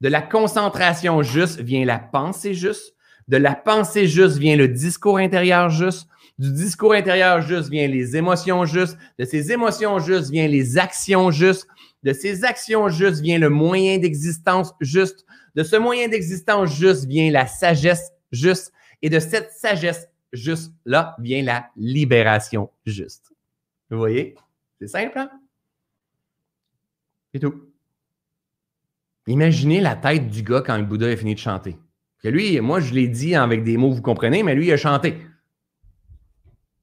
De la concentration juste vient la pensée juste. De la pensée juste vient le discours intérieur juste. Du discours intérieur juste vient les émotions justes. De ces émotions justes vient les actions justes. De ces actions justes vient le moyen d'existence juste. De ce moyen d'existence juste vient la sagesse juste. Et de cette sagesse juste là vient la libération juste. Vous voyez? C'est simple, hein? C'est tout. Imaginez la tête du gars quand le Bouddha a fini de chanter. Que lui, moi, je l'ai dit avec des mots, vous comprenez, mais lui, il a chanté.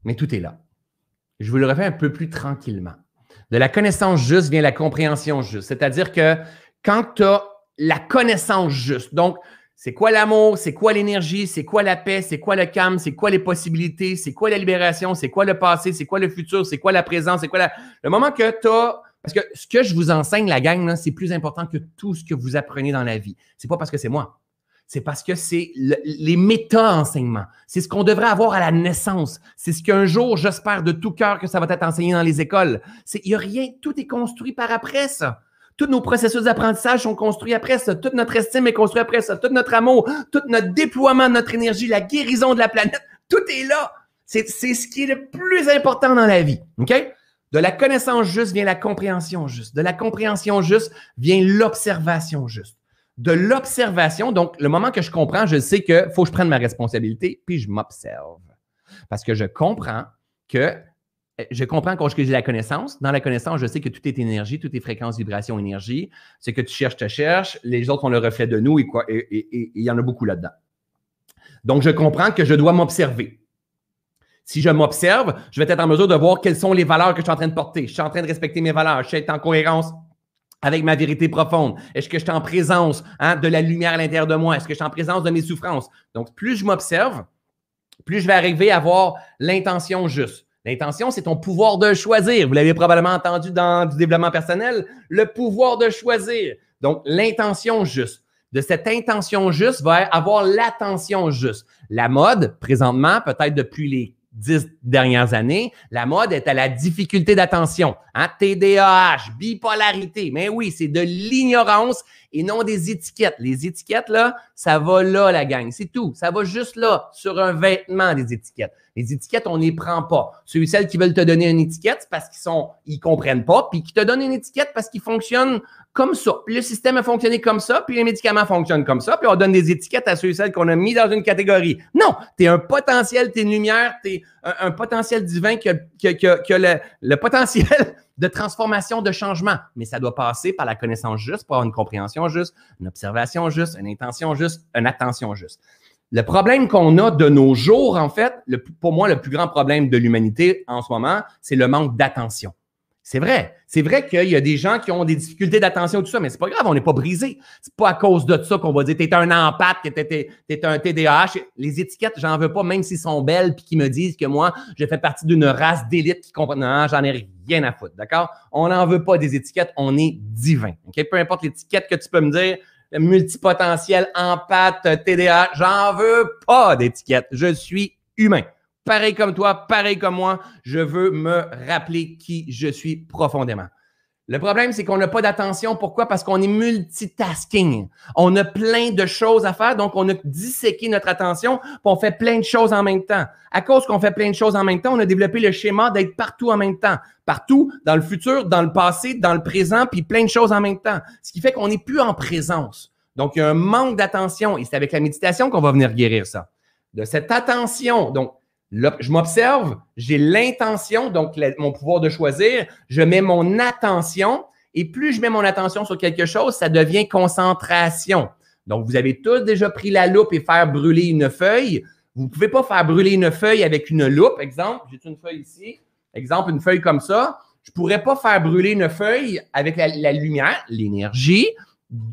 Mais tout est là. Je vous le refais un peu plus tranquillement. De la connaissance juste vient la compréhension juste. C'est-à-dire que quand tu as la connaissance juste, donc c'est quoi l'amour, c'est quoi l'énergie, c'est quoi la paix, c'est quoi le calme, c'est quoi les possibilités, c'est quoi la libération, c'est quoi le passé, c'est quoi le futur, c'est quoi la présence, c'est quoi la... Le moment que tu as... Parce que ce que je vous enseigne, la gang, c'est plus important que tout ce que vous apprenez dans la vie. C'est pas parce que c'est moi c'est parce que c'est les méta-enseignements. C'est ce qu'on devrait avoir à la naissance. C'est ce qu'un jour, j'espère de tout cœur que ça va être enseigné dans les écoles. Il n'y a rien, tout est construit par après ça. Tous nos processus d'apprentissage sont construits après ça. Toute notre estime est construite après ça. Tout notre amour, tout notre déploiement de notre énergie, la guérison de la planète, tout est là. C'est ce qui est le plus important dans la vie. OK? De la connaissance juste vient la compréhension juste. De la compréhension juste vient l'observation juste de l'observation. Donc, le moment que je comprends, je sais qu'il faut que je prenne ma responsabilité, puis je m'observe. Parce que je comprends que je comprends quand j'ai la connaissance. Dans la connaissance, je sais que tout est énergie, tout est fréquence, vibration, énergie. Ce que tu cherches, tu cherches. Les autres ont le reflet de nous et quoi. Et il y en a beaucoup là-dedans. Donc, je comprends que je dois m'observer. Si je m'observe, je vais être en mesure de voir quelles sont les valeurs que je suis en train de porter. Je suis en train de respecter mes valeurs. Je suis en cohérence avec ma vérité profonde? Est-ce que je suis en présence hein, de la lumière à l'intérieur de moi? Est-ce que je suis en présence de mes souffrances? Donc, plus je m'observe, plus je vais arriver à avoir l'intention juste. L'intention, c'est ton pouvoir de choisir. Vous l'avez probablement entendu dans du développement personnel, le pouvoir de choisir. Donc, l'intention juste. De cette intention juste va avoir l'attention juste. La mode, présentement, peut-être depuis les dix dernières années, la mode est à la difficulté d'attention. Hein? TDAH, bipolarité. Mais oui, c'est de l'ignorance et non des étiquettes. Les étiquettes, là, ça va là, la gang. C'est tout. Ça va juste là, sur un vêtement des étiquettes. Les étiquettes, on ne les prend pas. Ceux et celles qui veulent te donner une étiquette, c'est parce qu'ils sont, ils comprennent pas, puis qui te donnent une étiquette parce qu'ils fonctionnent comme ça. Puis le système a fonctionné comme ça, puis les médicaments fonctionnent comme ça, puis on donne des étiquettes à ceux et celles qu'on a mis dans une catégorie. Non, tu es un potentiel, tu es une lumière, tu es un, potentiel divin qui a, le, potentiel de transformation, de changement. Mais ça doit passer par la connaissance juste, avoir une compréhension juste, une observation juste, une intention juste, une attention juste. Le problème qu'on a de nos jours, en fait, pour moi, le plus grand problème de l'humanité en ce moment, c'est le manque d'attention. C'est vrai. C'est vrai qu'il y a des gens qui ont des difficultés d'attention, tout ça, mais c'est pas grave, on n'est pas brisé. C'est pas à cause de ça qu'on va dire t'es un empathe, t'es, es un TDAH. Les étiquettes, j'en veux pas, même s'ils sont belles puis qui me disent que moi, je fais partie d'une race d'élite qui comprend. Non, j'en ai rien à foutre, d'accord? On n'en veut pas des étiquettes, on est divin. Peu importe l'étiquette que tu peux me dire, multipotentiel, empathe, TDAH, j'en veux pas d'étiquette. Je suis humain pareil comme toi, pareil comme moi, je veux me rappeler qui je suis profondément. Le problème, c'est qu'on n'a pas d'attention. Pourquoi? Parce qu'on est multitasking. On a plein de choses à faire, donc on a disséqué notre attention, puis on fait plein de choses en même temps. À cause qu'on fait plein de choses en même temps, on a développé le schéma d'être partout en même temps. Partout, dans le futur, dans le passé, dans le présent, puis plein de choses en même temps. Ce qui fait qu'on n'est plus en présence. Donc, il y a un manque d'attention et c'est avec la méditation qu'on va venir guérir ça. De cette attention, donc je m'observe, j'ai l'intention, donc mon pouvoir de choisir, je mets mon attention et plus je mets mon attention sur quelque chose, ça devient concentration. Donc, vous avez tous déjà pris la loupe et faire brûler une feuille. Vous ne pouvez pas faire brûler une feuille avec une loupe. Exemple, j'ai une feuille ici. Exemple, une feuille comme ça. Je ne pourrais pas faire brûler une feuille avec la lumière, l'énergie,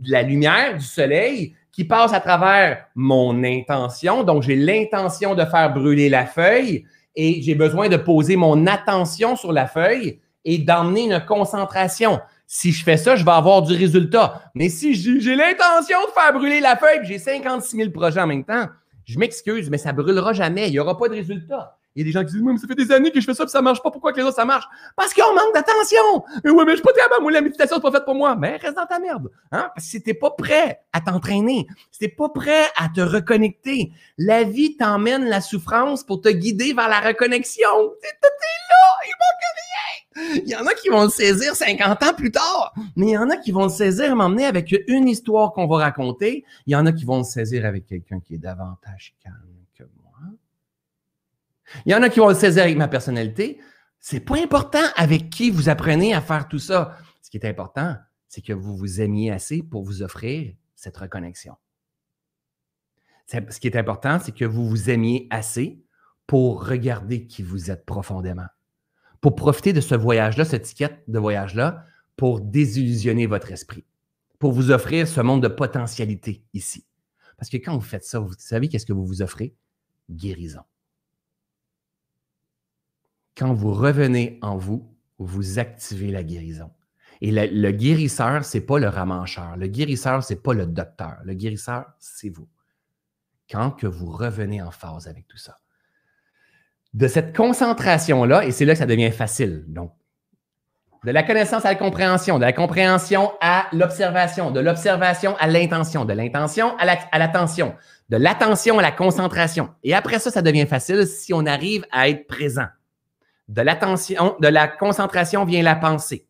la lumière du soleil qui passe à travers mon intention. Donc, j'ai l'intention de faire brûler la feuille et j'ai besoin de poser mon attention sur la feuille et d'emmener une concentration. Si je fais ça, je vais avoir du résultat. Mais si j'ai l'intention de faire brûler la feuille, j'ai 56 000 projets en même temps, je m'excuse, mais ça brûlera jamais. Il n'y aura pas de résultat. Il y a des gens qui disent, mais ça fait des années que je fais ça, et ça marche pas. Pourquoi que les autres, ça marche? Parce qu'on manque d'attention. Mais oui, mais je suis pas capable. Moi, la méditation, c'est pas faite pour moi. Mais reste dans ta merde. Hein? Parce que si t'es pas prêt à t'entraîner, si t'es pas prêt à te reconnecter, la vie t'emmène la souffrance pour te guider vers la reconnexion. T'es là, il manque rien. Il y en a qui vont le saisir 50 ans plus tard, mais il y en a qui vont le saisir m'emmener avec une histoire qu'on va raconter. Il y en a qui vont le saisir avec quelqu'un qui est davantage calme. Il y en a qui vont le saisir avec ma personnalité. C'est pas important avec qui vous apprenez à faire tout ça. Ce qui est important, c'est que vous vous aimiez assez pour vous offrir cette reconnexion. Ce qui est important, c'est que vous vous aimiez assez pour regarder qui vous êtes profondément pour profiter de ce voyage-là, cette étiquette de voyage-là, pour désillusionner votre esprit, pour vous offrir ce monde de potentialité ici. Parce que quand vous faites ça, vous savez qu'est-ce que vous vous offrez? Guérison. Quand vous revenez en vous, vous activez la guérison. Et le, guérisseur, ce n'est pas le ramancheur. Le guérisseur, ce n'est pas le docteur. Le guérisseur, c'est vous. Quand que vous revenez en phase avec tout ça de cette concentration-là, et c'est là que ça devient facile. Donc, de la connaissance à la compréhension, de la compréhension à l'observation, de l'observation à l'intention, de l'intention à l'attention, de l'attention à la concentration. Et après ça, ça devient facile si on arrive à être présent. De l'attention, de la concentration vient la pensée.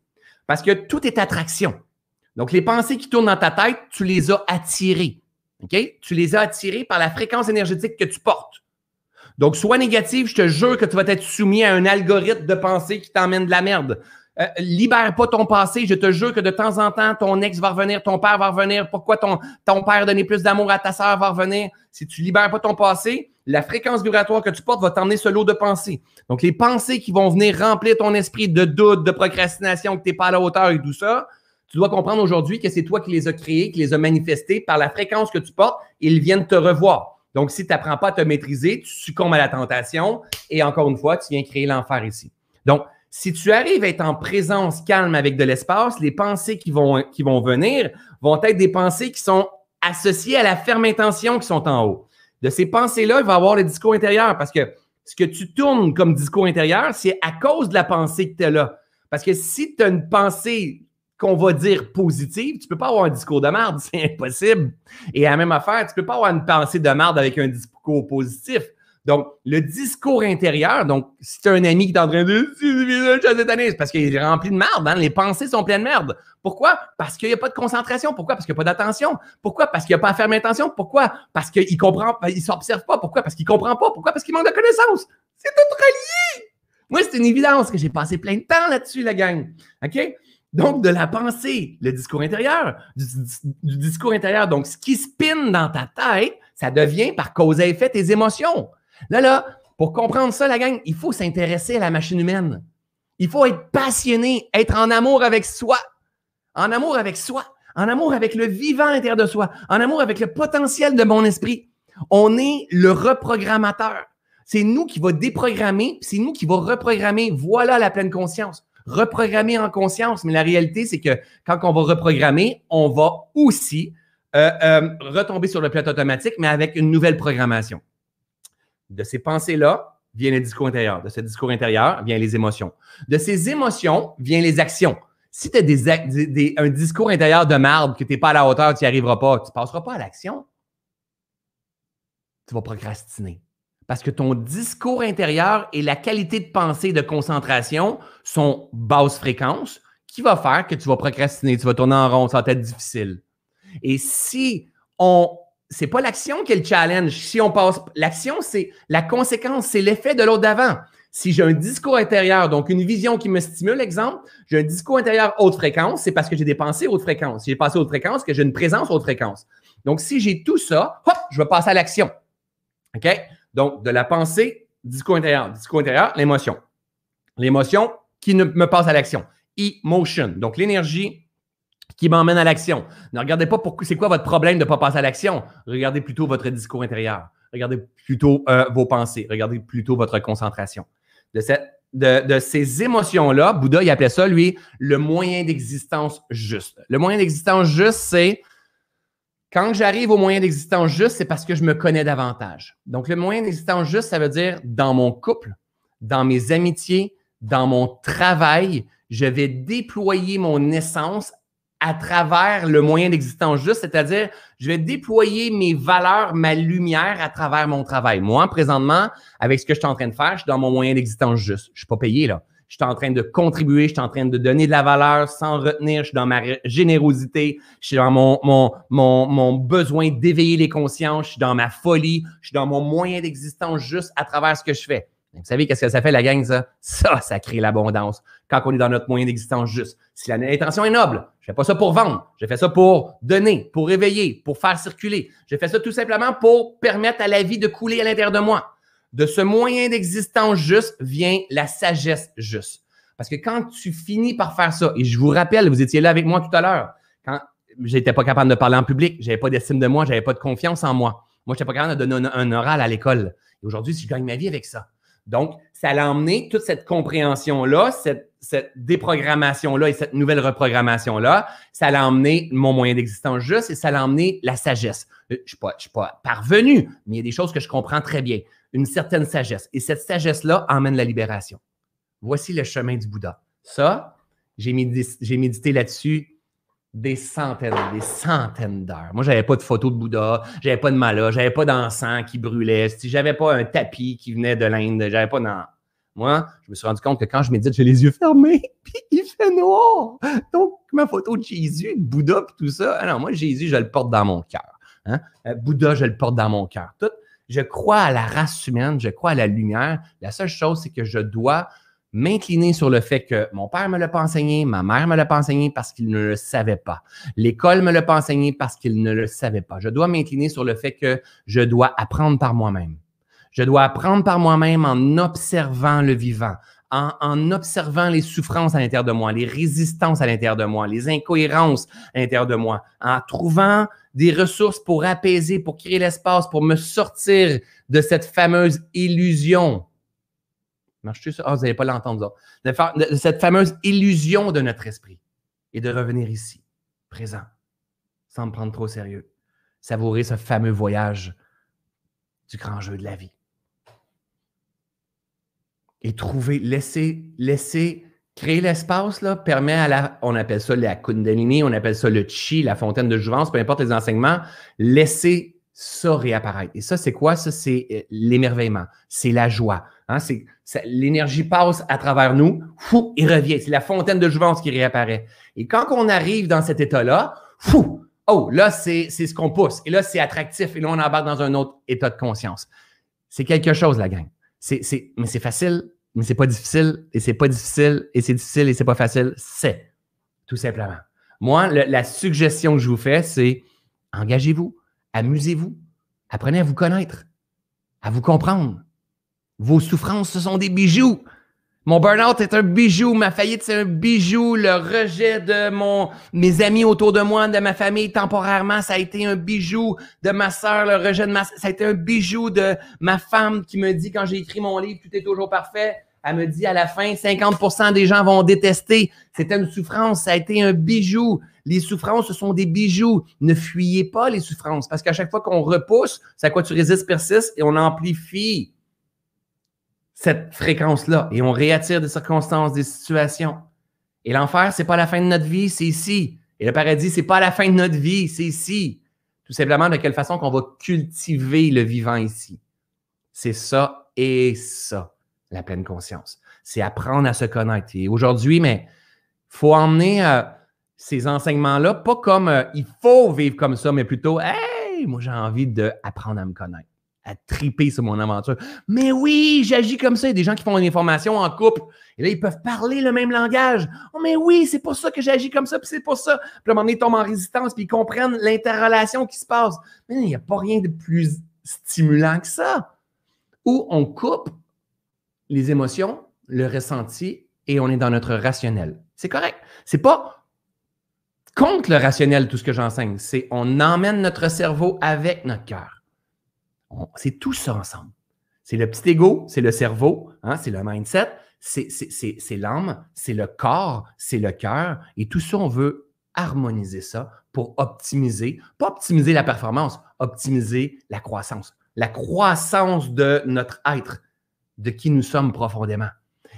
Parce que tout est attraction. Donc, les pensées qui tournent dans ta tête, tu les as attirées. Tu les as attirées par la fréquence énergétique que tu portes. Donc, soit négatif, je te jure que tu vas être soumis à un algorithme de pensée qui t'emmène de la merde. Euh, libère pas ton passé. Je te jure que de temps en temps, ton ex va revenir, ton père va revenir. Pourquoi ton, ton père donnait plus d'amour à ta sœur va revenir? Si tu libères pas ton passé, la fréquence vibratoire que tu portes va t'emmener ce lot de pensées. Donc, les pensées qui vont venir remplir ton esprit de doute, de procrastination, que tu n'es pas à la hauteur et tout ça, tu dois comprendre aujourd'hui que c'est toi qui les as créés, qui les as manifestés par la fréquence que tu portes. Ils viennent te revoir. Donc, si tu n'apprends pas à te maîtriser, tu succombes à la tentation et encore une fois, tu viens créer l'enfer ici. Donc, si tu arrives à être en présence calme avec de l'espace, les pensées qui vont, qui vont venir vont être des pensées qui sont associées à la ferme intention qui sont en haut. De ces pensées-là, il va avoir le discours intérieur parce que ce que tu tournes comme discours intérieur, c'est à cause de la pensée que tu as là. Parce que si tu as une pensée qu'on va dire positive, tu peux pas avoir un discours de merde, c'est impossible. Et à la même affaire, tu peux pas avoir une pensée de merde avec un discours positif. Donc, le discours intérieur, donc, si tu as un ami qui est en train de c'est parce qu'il est rempli de merde, hein? les pensées sont pleines de merde. Pourquoi? Parce qu'il n'y a pas de concentration. Pourquoi? Parce qu'il n'y a pas d'attention. Pourquoi? Parce qu'il n'y a pas à fermer attention. Pourquoi? Parce qu'il comprend, il s'observe pas. Pourquoi? Parce qu'il comprend pas. Pourquoi? Parce qu'il manque de connaissances. C'est tout relié. Moi, c'est une évidence que j'ai passé plein de temps là-dessus, la gang. OK? Donc, de la pensée, le discours intérieur, du, discours intérieur. Donc, ce qui spinne dans ta tête, ça devient par cause et effet tes émotions. Là, là, pour comprendre ça, la gang, il faut s'intéresser à la machine humaine. Il faut être passionné, être en amour avec soi, en amour avec soi, en amour avec le vivant à l'intérieur de soi, en amour avec le potentiel de mon esprit. On est le reprogrammateur. C'est nous qui va déprogrammer, c'est nous qui va reprogrammer. Voilà la pleine conscience reprogrammer en conscience. Mais la réalité, c'est que quand on va reprogrammer, on va aussi euh, euh, retomber sur le pilote automatique, mais avec une nouvelle programmation. De ces pensées-là vient le discours intérieur. De ce discours intérieur vient les émotions. De ces émotions vient les actions. Si tu as un discours intérieur de marde, que tu n'es pas à la hauteur, tu n'y arriveras pas, tu ne passeras pas à l'action. Tu vas procrastiner. Parce que ton discours intérieur et la qualité de pensée de concentration sont basse fréquence, qui va faire que tu vas procrastiner, tu vas tourner en rond, ça va être difficile. Et si on. C'est pas l'action qui est le challenge. Si on passe. L'action, c'est la conséquence, c'est l'effet de l'autre d'avant. Si j'ai un discours intérieur, donc une vision qui me stimule, exemple, j'ai un discours intérieur haute fréquence, c'est parce que j'ai des pensées haute fréquence. Si j'ai passé haute fréquence, que j'ai une présence haute fréquence. Donc, si j'ai tout ça, hop, je vais passer à l'action. OK? Donc, de la pensée, discours intérieur, discours intérieur, l'émotion. L'émotion qui me passe à l'action. Emotion. Donc, l'énergie qui m'emmène à l'action. Ne regardez pas pour c'est quoi votre problème de ne pas passer à l'action. Regardez plutôt votre discours intérieur. Regardez plutôt euh, vos pensées. Regardez plutôt votre concentration. De, de, ces émotions-là, Bouddha, il appelait ça, lui, le moyen d'existence juste. Le moyen d'existence juste, c'est quand j'arrive au moyen d'existence juste, c'est parce que je me connais davantage. Donc, le moyen d'existence juste, ça veut dire dans mon couple, dans mes amitiés, dans mon travail, je vais déployer mon essence à travers le moyen d'existence juste, c'est-à-dire je vais déployer mes valeurs, ma lumière à travers mon travail. Moi, présentement, avec ce que je suis en train de faire, je suis dans mon moyen d'existence juste. Je suis pas payé là. Je suis en train de contribuer, je suis en train de donner de la valeur sans retenir, je suis dans ma générosité, je suis dans mon, mon, mon, mon besoin d'éveiller les consciences, je suis dans ma folie, je suis dans mon moyen d'existence juste à travers ce que je fais. Vous savez qu'est-ce que ça fait la gang, ça? Ça, ça crée l'abondance. Quand on est dans notre moyen d'existence juste. Si l'intention est noble, je fais pas ça pour vendre. Je fais ça pour donner, pour réveiller, pour faire circuler. Je fais ça tout simplement pour permettre à la vie de couler à l'intérieur de moi. De ce moyen d'existence juste vient la sagesse juste. Parce que quand tu finis par faire ça, et je vous rappelle, vous étiez là avec moi tout à l'heure, quand j'étais pas capable de parler en public, j'avais pas d'estime de moi, j'avais pas de confiance en moi. Moi, j'étais pas capable de donner un, un oral à l'école. Et aujourd'hui, si je gagne ma vie avec ça. Donc, ça a emmené toute cette compréhension-là, cette, déprogrammation-là et cette nouvelle reprogrammation-là, ça l'a emmené mon moyen d'existence juste et ça l'a emmené la sagesse. Euh, je ne suis, pas parvenu, mais il y a des choses que je comprends très bien. Une certaine sagesse. Et cette sagesse-là emmène la libération. Voici le chemin du Bouddha. Ça, j'ai médité là-dessus des centaines, des centaines d'heures. Moi, j'avais pas de photo de Bouddha, j'avais pas de mala, j'avais pas d'encens qui brûlait, si j'avais pas un tapis qui venait de l'Inde, j'avais pas non. Moi, je me suis rendu compte que quand je médite, j'ai les yeux fermés, puis il fait noir. Donc, ma photo de Jésus, de Bouddha, puis tout ça. Alors, moi, Jésus, je le porte dans mon cœur. Hein. Euh, Bouddha, je le porte dans mon cœur. Tout, je crois à la race humaine, je crois à la lumière. La seule chose, c'est que je dois m'incliner sur le fait que mon père me l'a pas enseigné, ma mère me l'a pas enseigné parce qu'il ne le savait pas. L'école me l'a pas enseigné parce qu'il ne le savait pas. Je dois m'incliner sur le fait que je dois apprendre par moi-même. Je dois apprendre par moi-même en observant le vivant, en, en, observant les souffrances à l'intérieur de moi, les résistances à l'intérieur de moi, les incohérences à l'intérieur de moi, en trouvant des ressources pour apaiser, pour créer l'espace, pour me sortir de cette fameuse illusion Marche-tu ça? Ah, vous n'allez pas l'entendre, cette fameuse illusion de notre esprit et de revenir ici, présent, sans me prendre trop au sérieux. Savourer ce fameux voyage du grand jeu de la vie. Et trouver, laisser, laisser, créer l'espace, permet à la, on appelle ça la Kundalini, on appelle ça le Chi, la fontaine de jouvence, peu importe les enseignements, laisser ça réapparaître. Et ça, c'est quoi? Ça, c'est euh, l'émerveillement, c'est la joie. Hein? L'énergie passe à travers nous, fou, et revient. C'est la fontaine de jouvence qui réapparaît. Et quand on arrive dans cet état-là, fou, oh, là, c'est, ce qu'on pousse. Et là, c'est attractif. Et là, on embarque dans un autre état de conscience. C'est quelque chose, la gang. Mais c'est facile, mais c'est pas difficile, et c'est pas difficile, et c'est difficile, et c'est pas facile. C'est, tout simplement. Moi, la suggestion que je vous fais, c'est engagez-vous amusez-vous, apprenez à vous connaître, à vous comprendre. Vos souffrances, ce sont des bijoux. Mon burn-out est un bijou, ma faillite, c'est un bijou, le rejet de mon, mes amis autour de moi, de ma famille temporairement, ça a été un bijou, de ma sœur, le rejet de ma, ça a été un bijou de ma femme qui me dit quand j'ai écrit mon livre, tout est toujours parfait. Elle me dit à la fin, 50% des gens vont détester. C'était une souffrance, ça a été un bijou. Les souffrances, ce sont des bijoux. Ne fuyez pas les souffrances parce qu'à chaque fois qu'on repousse, c'est à quoi tu résistes, persiste et on amplifie cette fréquence-là et on réattire des circonstances, des situations. Et l'enfer, c'est pas la fin de notre vie, c'est ici. Et le paradis, c'est pas la fin de notre vie, c'est ici. Tout simplement de quelle façon qu'on va cultiver le vivant ici. C'est ça et ça la pleine conscience. C'est apprendre à se connaître. Et aujourd'hui, mais faut emmener euh, ces enseignements-là, pas comme euh, il faut vivre comme ça, mais plutôt, hey, moi j'ai envie d'apprendre à me connaître, à triper sur mon aventure. Mais oui, j'agis comme ça. Il y a des gens qui font une information en couple. Et là, ils peuvent parler le même langage. Oh, mais oui, c'est pour ça que j'agis comme ça, puis c'est pour ça. Puis à un moment donné, ils tombent en résistance, puis ils comprennent l'interrelation qui se passe. Mais il n'y a pas rien de plus stimulant que ça. Où on coupe les émotions, le ressenti et on est dans notre rationnel. C'est correct. C'est pas contre le rationnel, tout ce que j'enseigne. C'est on emmène notre cerveau avec notre cœur. C'est tout ça ensemble. C'est le petit ego, c'est le cerveau, hein, c'est le mindset, c'est l'âme, c'est le corps, c'est le cœur. Et tout ça, on veut harmoniser ça pour optimiser, pas optimiser la performance, optimiser la croissance. La croissance de notre être, de qui nous sommes profondément.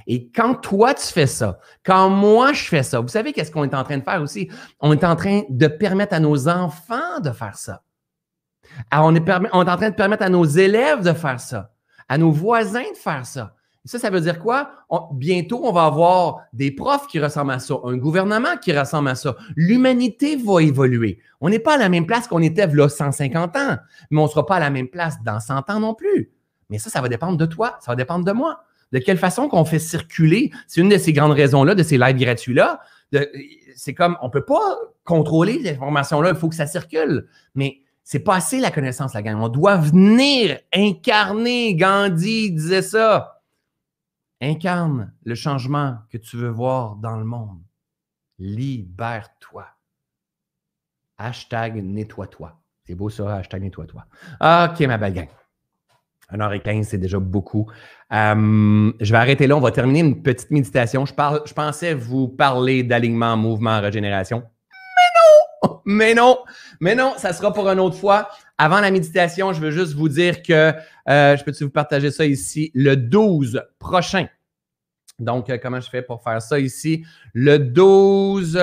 Et quand toi, tu fais ça, quand moi, je fais ça, vous savez qu'est-ce qu'on est en train de faire aussi? On est en train de permettre à nos enfants de faire ça. On est, en train de permettre à nos élèves de faire ça, à nos voisins de faire ça. Ça, ça veut dire quoi? bientôt, on va avoir des profs qui ressemblent à ça, un gouvernement qui ressemble à ça. L'humanité va évoluer. On n'est pas à la même place qu'on était là 150 ans, mais on ne sera pas à la même place dans 100 ans non plus. Mais ça, ça va dépendre de toi, ça va dépendre de moi de quelle façon qu'on fait circuler. C'est une de ces grandes raisons-là, de ces lives gratuits-là. C'est comme, on ne peut pas contrôler ces informations-là, il faut que ça circule. Mais c'est pas assez la connaissance, la gang. On doit venir incarner. Gandhi disait ça. Incarne le changement que tu veux voir dans le monde. Libère-toi. Hashtag nettoie-toi. C'est beau ça, hashtag nettoie-toi. OK, ma belle gang. 1h15, c'est déjà beaucoup. Euh, je vais arrêter là. On va terminer une petite méditation. Je, je pensais vous parler d'alignement, mouvement, régénération. Mais non! Mais non! Ça sera pour une autre fois. Avant la méditation, je veux juste vous dire que euh, je peux-tu vous partager ça ici? Le 12 prochain. Donc, euh, comment je fais pour faire ça ici? Le 12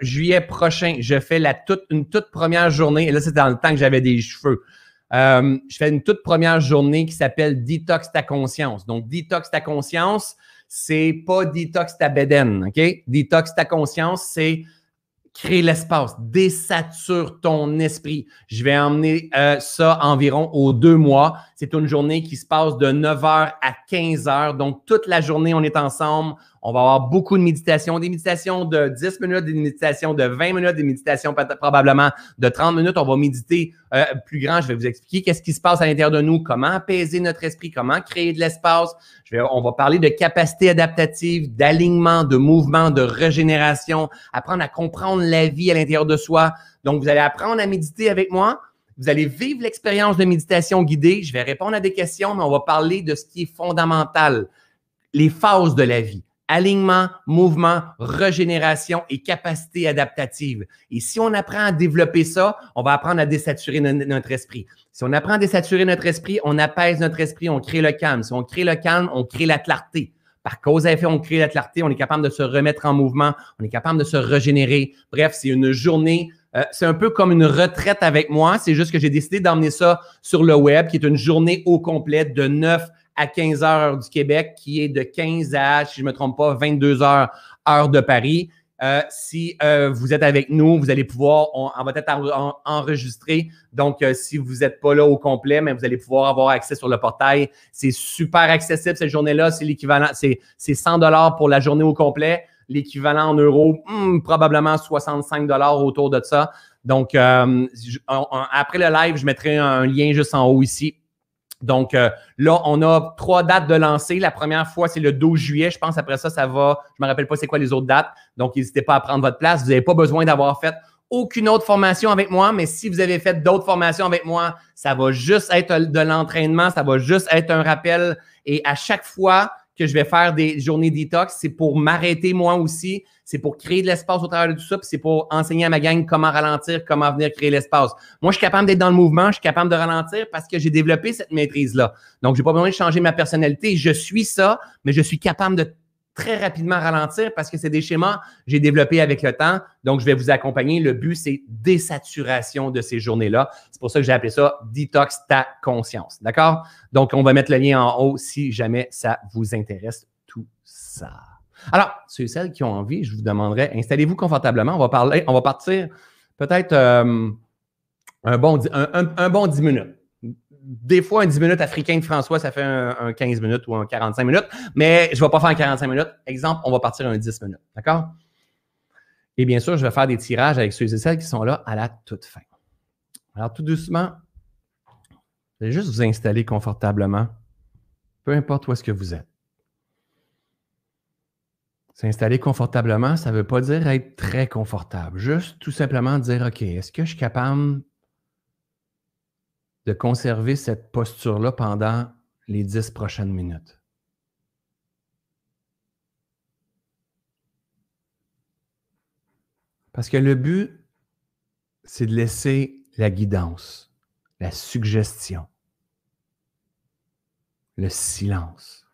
juillet prochain, je fais la toute, une toute première journée. Et là, c'est dans le temps que j'avais des cheveux. Euh, je fais une toute première journée qui s'appelle Detox ta conscience. Donc, Detox ta conscience, c'est pas Detox ta bédaine, OK? Detox ta conscience, c'est créer l'espace, désature ton esprit. Je vais emmener euh, ça environ aux deux mois. C'est une journée qui se passe de 9h à 15h. Donc, toute la journée, on est ensemble. On va avoir beaucoup de méditation, des méditations de 10 minutes, des méditations de 20 minutes, des méditations probablement de 30 minutes. On va méditer euh, plus grand. Je vais vous expliquer qu'est-ce qui se passe à l'intérieur de nous, comment apaiser notre esprit, comment créer de l'espace. Je vais, on va parler de capacité adaptative, d'alignement, de mouvement, de régénération, apprendre à comprendre la vie à l'intérieur de soi. Donc, vous allez apprendre à méditer avec moi. Vous allez vivre l'expérience de méditation guidée. Je vais répondre à des questions, mais on va parler de ce qui est fondamental, les phases de la vie alignement, mouvement, régénération et capacité adaptative. Et si on apprend à développer ça, on va apprendre à désaturer notre esprit. Si on apprend à désaturer notre esprit, on apaise notre esprit, on crée le calme. Si on crée le calme, on crée la clarté. Par cause à effet, on crée la clarté, on est capable de se remettre en mouvement, on est capable de se régénérer. Bref, c'est une journée euh, c'est un peu comme une retraite avec moi. C'est juste que j'ai décidé d'emmener ça sur le web, qui est une journée au complet de 9 à 15 heures du Québec, qui est de 15 à, si je ne me trompe pas, 22 heures, heure de Paris. Euh, si euh, vous êtes avec nous, vous allez pouvoir, on, va être enregistré. Donc, euh, si vous n'êtes pas là au complet, mais vous allez pouvoir avoir accès sur le portail. C'est super accessible cette journée-là. C'est l'équivalent, c'est, 100 dollars pour la journée au complet. L'équivalent en euros, hmm, probablement 65 dollars autour de ça. Donc, après le live, je mettrai un lien juste en haut ici donc euh, là, on a trois dates de lancer. La première fois, c'est le 12 juillet. Je pense après ça, ça va. Je ne me rappelle pas c'est quoi les autres dates. Donc, n'hésitez pas à prendre votre place. Vous n'avez pas besoin d'avoir fait aucune autre formation avec moi, mais si vous avez fait d'autres formations avec moi, ça va juste être de l'entraînement, ça va juste être un rappel. Et à chaque fois que je vais faire des journées detox, c'est pour m'arrêter moi aussi, c'est pour créer de l'espace au travers de tout ça, puis c'est pour enseigner à ma gang comment ralentir, comment venir créer l'espace. Moi, je suis capable d'être dans le mouvement, je suis capable de ralentir parce que j'ai développé cette maîtrise-là. Donc, j'ai pas besoin de changer ma personnalité. Je suis ça, mais je suis capable de très rapidement ralentir parce que c'est des schémas que j'ai développés avec le temps. Donc, je vais vous accompagner. Le but, c'est désaturation de ces journées-là. C'est pour ça que j'ai appelé ça Detox ta conscience. D'accord? Donc, on va mettre le lien en haut si jamais ça vous intéresse, tout ça. Alors, ceux et celles qui ont envie, je vous demanderai, installez-vous confortablement. On va partir peut-être euh, un, bon, un, un bon 10 minutes des fois, un 10 minutes africain de François, ça fait un, 15 minutes ou un 45 minutes, mais je ne vais pas faire un 45 minutes. Exemple, on va partir un 10 minutes. D'accord? Et bien sûr, je vais faire des tirages avec ceux et celles qui sont là à la toute fin. Alors, tout doucement, je vais juste vous installer confortablement, peu importe où est-ce que vous êtes. S'installer confortablement, ça ne veut pas dire être très confortable. Juste tout simplement dire, OK, est-ce que je suis capable de conserver cette posture-là pendant les dix prochaines minutes? Parce que le but, c'est de laisser la guidance, la suggestion, le silence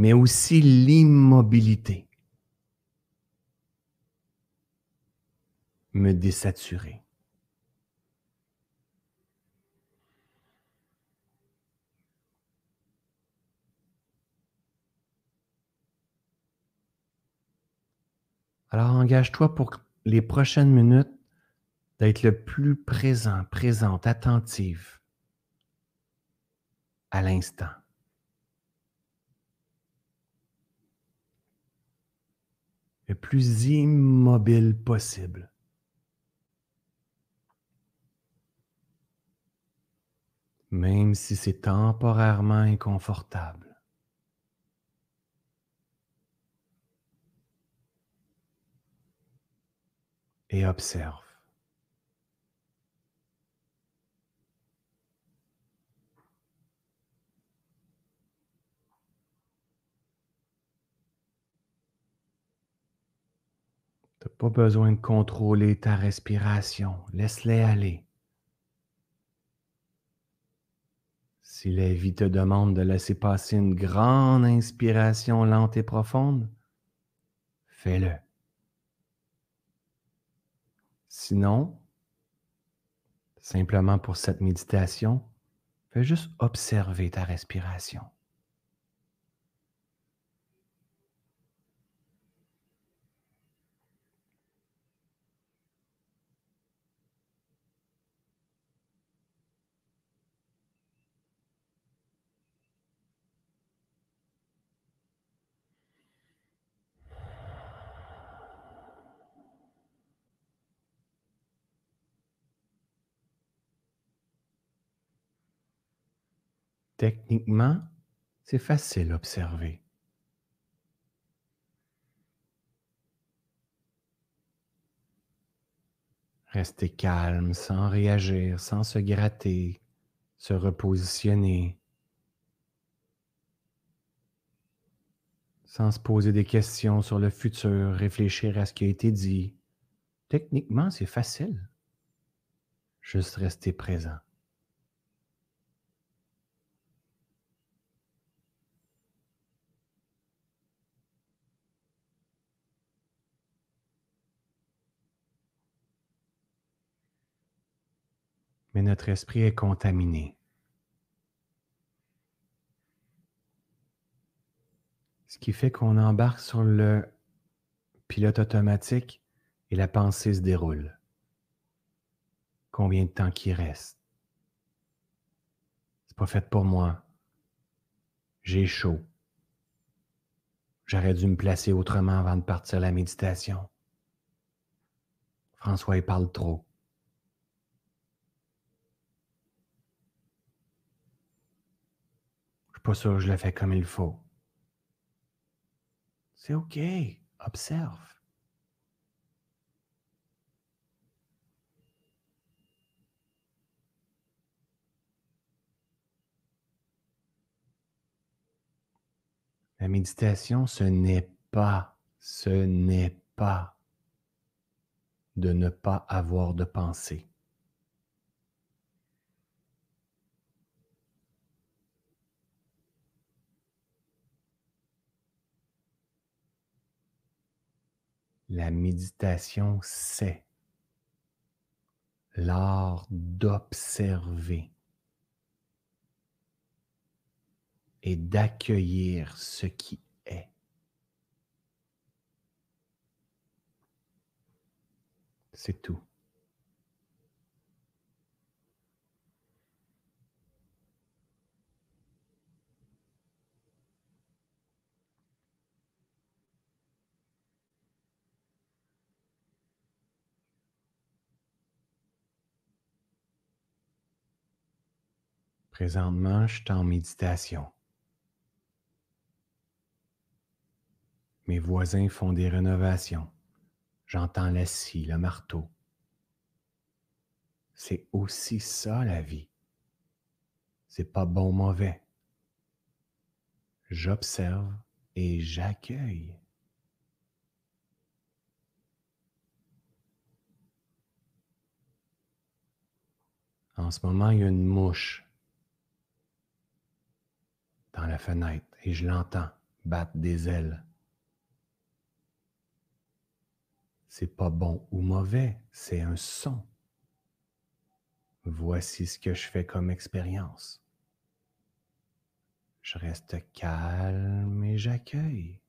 mais aussi l'immobilité. Me désaturer. Alors engage-toi pour les prochaines minutes d'être le plus présent, présente, attentive à l'instant. Le plus immobile possible. Même si c'est temporairement inconfortable. Et observe. Tu n'as pas besoin de contrôler ta respiration. Laisse-les aller. Si la vie te demande de laisser passer une grande inspiration lente et profonde, fais-le. Sinon, simplement pour cette méditation, fais juste observer ta respiration. Techniquement, c'est facile à observer. Rester calme sans réagir, sans se gratter, se repositionner, sans se poser des questions sur le futur, réfléchir à ce qui a été dit. Techniquement, c'est facile. Juste rester présent. Mais notre esprit est contaminé. Ce qui fait qu'on embarque sur le pilote automatique et la pensée se déroule. Combien de temps qu'il reste? C'est pas fait pour moi. J'ai chaud. J'aurais dû me placer autrement avant de partir la méditation. François, il parle trop. Pas sûr je le fais comme il faut. C'est OK. Observe. La méditation, ce n'est pas, ce n'est pas de ne pas avoir de pensée. La méditation, c'est l'art d'observer et d'accueillir ce qui est. C'est tout. Présentement, je suis en méditation. Mes voisins font des rénovations. J'entends la scie, le marteau. C'est aussi ça la vie. C'est pas bon mauvais. J'observe et j'accueille. En ce moment, il y a une mouche dans la fenêtre et je l'entends battre des ailes. C'est pas bon ou mauvais, c'est un son. Voici ce que je fais comme expérience. Je reste calme et j'accueille.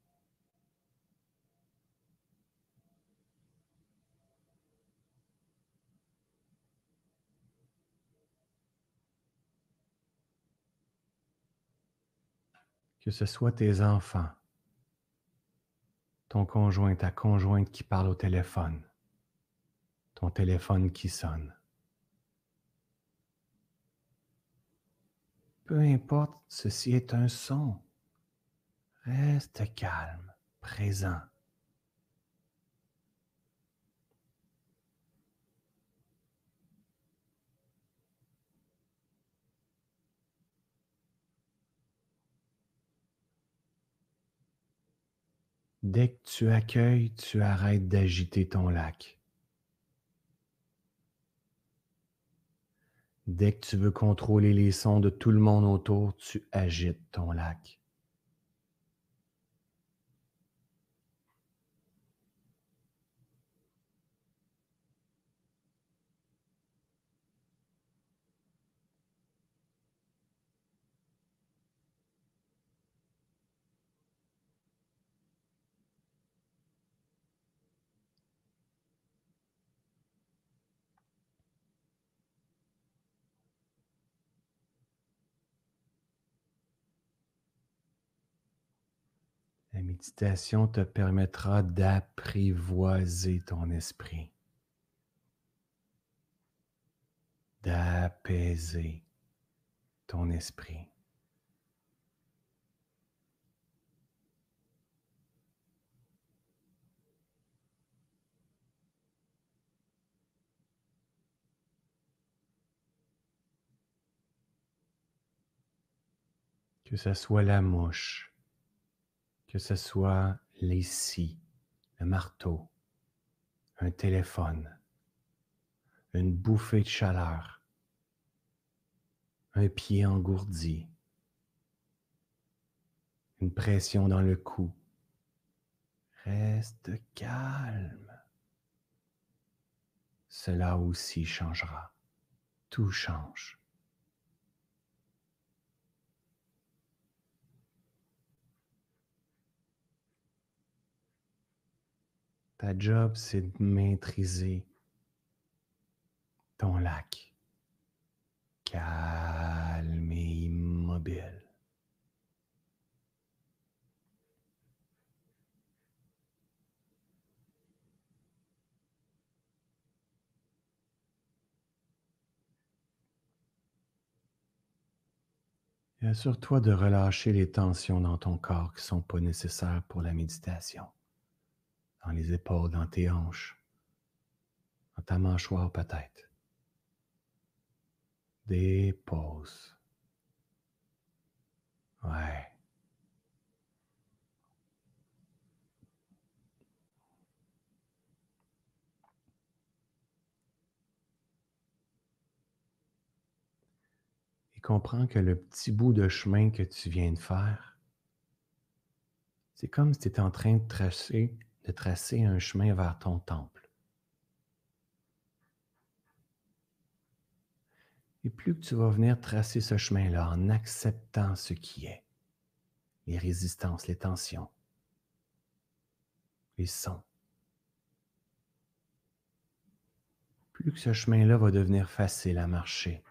Que ce soit tes enfants, ton conjoint, ta conjointe qui parle au téléphone, ton téléphone qui sonne. Peu importe, ceci est un son. Reste calme, présent. Dès que tu accueilles, tu arrêtes d'agiter ton lac. Dès que tu veux contrôler les sons de tout le monde autour, tu agites ton lac. La te permettra d'apprivoiser ton esprit, d'apaiser ton esprit. Que ce soit la mouche, que ce soit les scies, le marteau, un téléphone, une bouffée de chaleur, un pied engourdi, une pression dans le cou. Reste calme. Cela aussi changera. Tout change. Ta job, c'est de maîtriser ton lac. Calme et immobile. Et assure-toi de relâcher les tensions dans ton corps qui ne sont pas nécessaires pour la méditation dans les épaules, dans tes hanches, dans ta mâchoire peut-être. Dépose. Ouais. Et comprends que le petit bout de chemin que tu viens de faire, c'est comme si tu étais en train de tracer de tracer un chemin vers ton temple. Et plus que tu vas venir tracer ce chemin-là en acceptant ce qui est, les résistances, les tensions, les sons, plus que ce chemin-là va devenir facile à marcher.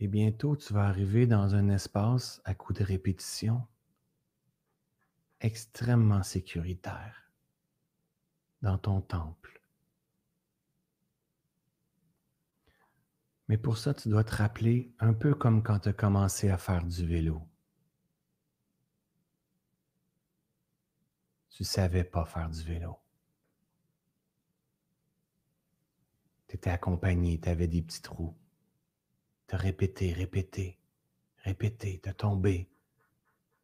Et bientôt, tu vas arriver dans un espace à coup de répétition extrêmement sécuritaire dans ton temple. Mais pour ça, tu dois te rappeler un peu comme quand tu as commencé à faire du vélo. Tu ne savais pas faire du vélo. Tu étais accompagné, tu avais des petits trous. Tu as répété, répété, répété, tombé.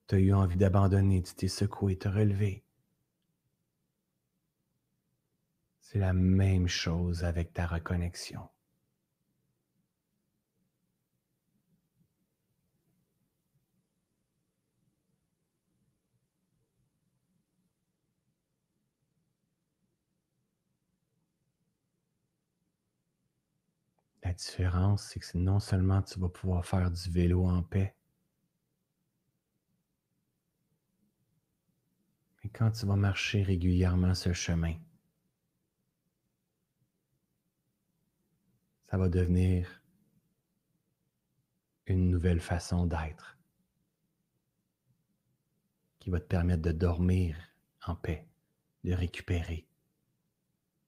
Tu as eu envie d'abandonner, tu t'es secoué, tu as relevé. C'est la même chose avec ta reconnexion. La différence, c'est que non seulement tu vas pouvoir faire du vélo en paix, mais quand tu vas marcher régulièrement ce chemin, ça va devenir une nouvelle façon d'être qui va te permettre de dormir en paix, de récupérer,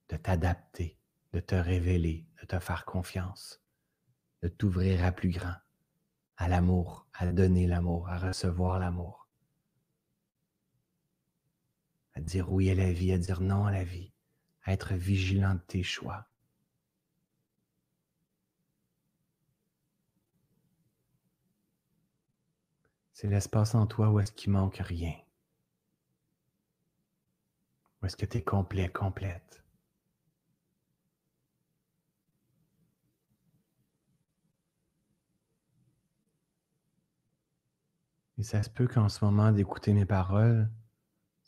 de t'adapter de te révéler, de te faire confiance, de t'ouvrir à plus grand, à l'amour, à donner l'amour, à recevoir l'amour, à dire oui à la vie, à dire non à la vie, à être vigilant de tes choix. C'est l'espace en toi où est-ce qu'il manque rien. Où est-ce que tu es complet, complète. Et ça se peut qu'en ce moment d'écouter mes paroles,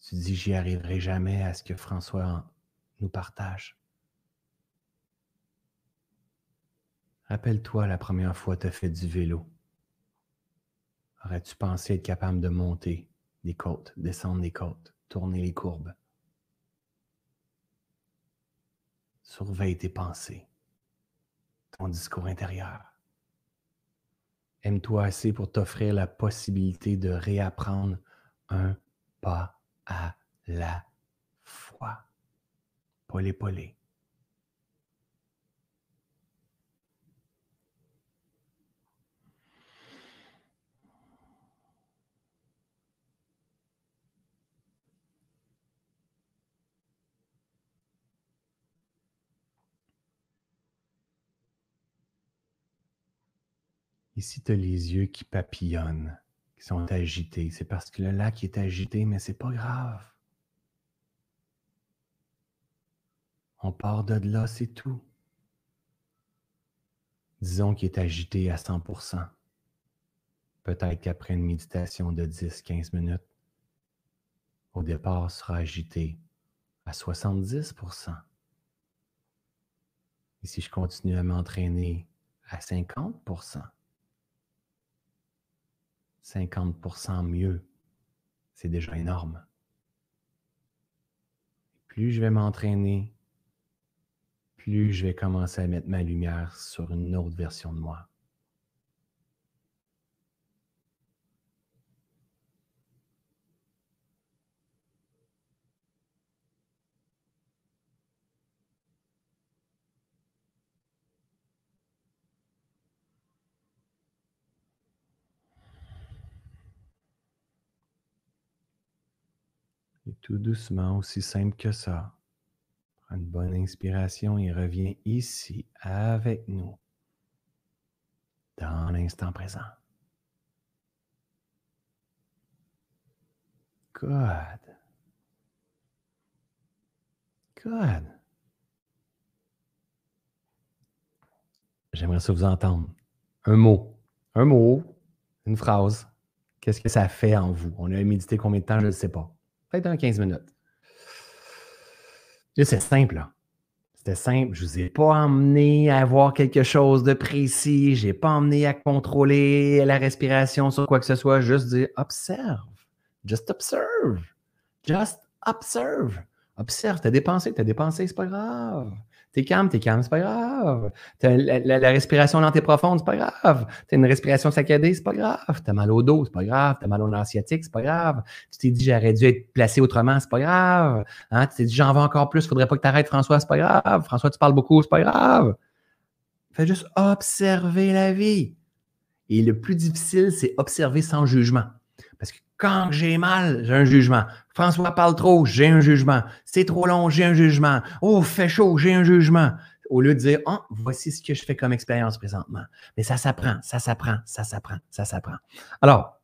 tu dis j'y arriverai jamais à ce que François nous partage. Rappelle-toi la première fois que tu as fait du vélo. Aurais-tu pensé être capable de monter des côtes, descendre des côtes, tourner les courbes? Surveille tes pensées, ton discours intérieur. Aime-toi assez pour t'offrir la possibilité de réapprendre un pas à la fois. Polé, polé. Ici, tu as les yeux qui papillonnent, qui sont agités. C'est parce que le lac est agité, mais c'est pas grave. On part de là, c'est tout. Disons qu'il est agité à 100%. Peut-être qu'après une méditation de 10-15 minutes, au départ sera agité à 70%. Et si je continue à m'entraîner à 50%, 50% mieux, c'est déjà énorme. Plus je vais m'entraîner, plus je vais commencer à mettre ma lumière sur une autre version de moi. Et tout doucement, aussi simple que ça, prends une bonne inspiration et reviens ici avec nous, dans l'instant présent. Good. Good. J'aimerais ça vous entendre. Un mot. Un mot, une phrase. Qu'est-ce que ça fait en vous? On a médité combien de temps? Je ne sais pas peut-être dans 15 minutes. C'est simple. C'était simple. Je ne vous ai pas emmené à voir quelque chose de précis. Je n'ai pas emmené à contrôler la respiration sur quoi que ce soit. Juste dire observe. Just observe. Just observe. Observe. Tu as dépensé, tu as dépensé, c'est pas grave. T'es calme, t'es calme, c'est pas grave. la, respiration lente et profonde, c'est pas grave. T'as une respiration saccadée, c'est pas grave. T'as mal au dos, c'est pas grave. T'as mal au sciatique, c'est pas grave. Tu t'es dit, j'aurais dû être placé autrement, c'est pas grave. Hein? Tu t'es dit, j'en veux encore plus, faudrait pas que t'arrêtes, François, c'est pas grave. François, tu parles beaucoup, c'est pas grave. Faites juste observer la vie. Et le plus difficile, c'est observer sans jugement. Parce que quand j'ai mal, j'ai un jugement. François parle trop, j'ai un jugement. C'est trop long, j'ai un jugement. Oh, fait chaud, j'ai un jugement. Au lieu de dire, oh, voici ce que je fais comme expérience présentement. Mais ça s'apprend, ça s'apprend, ça s'apprend, ça s'apprend. Alors,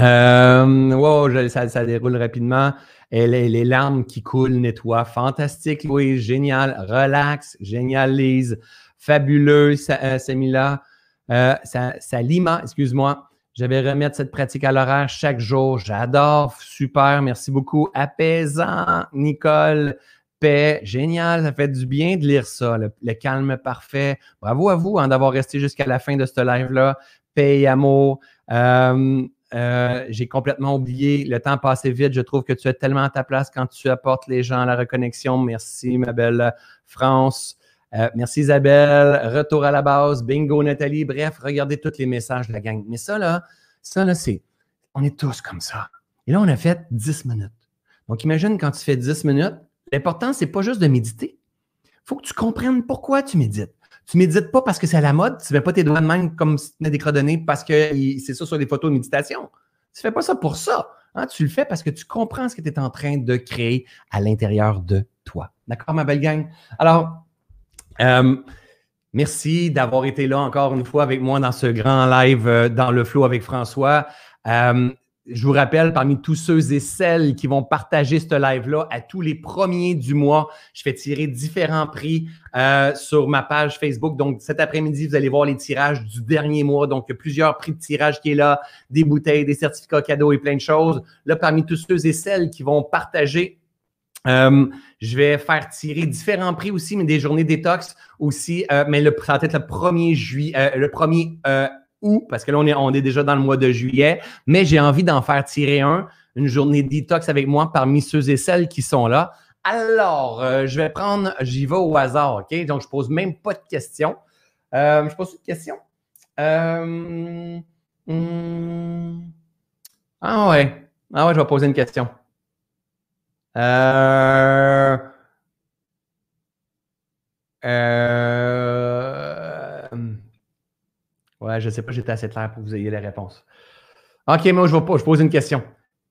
euh, wow, ça, déroule rapidement. Les, larmes qui coulent nettoient. Fantastique, Louis. Génial. Relax. Génial, Lise. Fabuleux, euh, Samila. Euh, Salima, excuse-moi. Je vais remettre cette pratique à l'horaire chaque jour. J'adore. Super. Merci beaucoup. Apaisant, Nicole. Paix. Génial. Ça fait du bien de lire ça. Le, calme parfait. Bravo à vous hein, d'avoir resté jusqu'à la fin de ce live-là. Paix et amour. Euh, euh, j'ai complètement oublié. Le temps passé vite. Je trouve que tu es tellement à ta place quand tu apportes les gens à la reconnexion. Merci, ma belle France. Euh, merci Isabelle. Retour à la base. Bingo Nathalie. Bref, regardez tous les messages de la gang. Mais ça, là, ça, là, c'est. On est tous comme ça. Et là, on a fait 10 minutes. Donc, imagine quand tu fais 10 minutes, l'important, c'est pas juste de méditer. Il faut que tu comprennes pourquoi tu médites. Tu médites pas parce que c'est à la mode, tu ne mets pas tes doigts de main comme si tu tenais des crodonnées parce que c'est ça sur les photos de méditation. Tu fais pas ça pour ça. Hein. Tu le fais parce que tu comprends ce que tu es en train de créer à l'intérieur de toi. D'accord, ma belle gang? Alors, euh, merci d'avoir été là encore une fois avec moi dans ce grand live euh, dans le flow avec François. Euh, je vous rappelle, parmi tous ceux et celles qui vont partager ce live-là, à tous les premiers du mois, je fais tirer différents prix sur ma page Facebook. Donc, cet après-midi, vous allez voir les tirages du dernier mois. Donc, il y a plusieurs prix de tirage qui est là, des bouteilles, des certificats cadeaux et plein de choses. Là, parmi tous ceux et celles qui vont partager je vais faire tirer différents prix aussi, mais des journées détox aussi. Euh, mais ça va être le 1er juillet, le 1er parce que là, on est, déjà dans le mois de juillet, mais j'ai envie d'en faire tirer un, une journée détox avec moi parmi ceux et celles qui sont là. Alors, euh, je vais prendre, j'y vais au hasard, OK? Donc, je pose même pas de questions. Euh, je pose une question. Euh, hmm. ah ouais. Ah ouais, je vais poser une question. Euh, Ouais, je ne sais pas, j'étais assez clair pour que vous ayez les réponses. OK, moi, je, vais, je pose une question.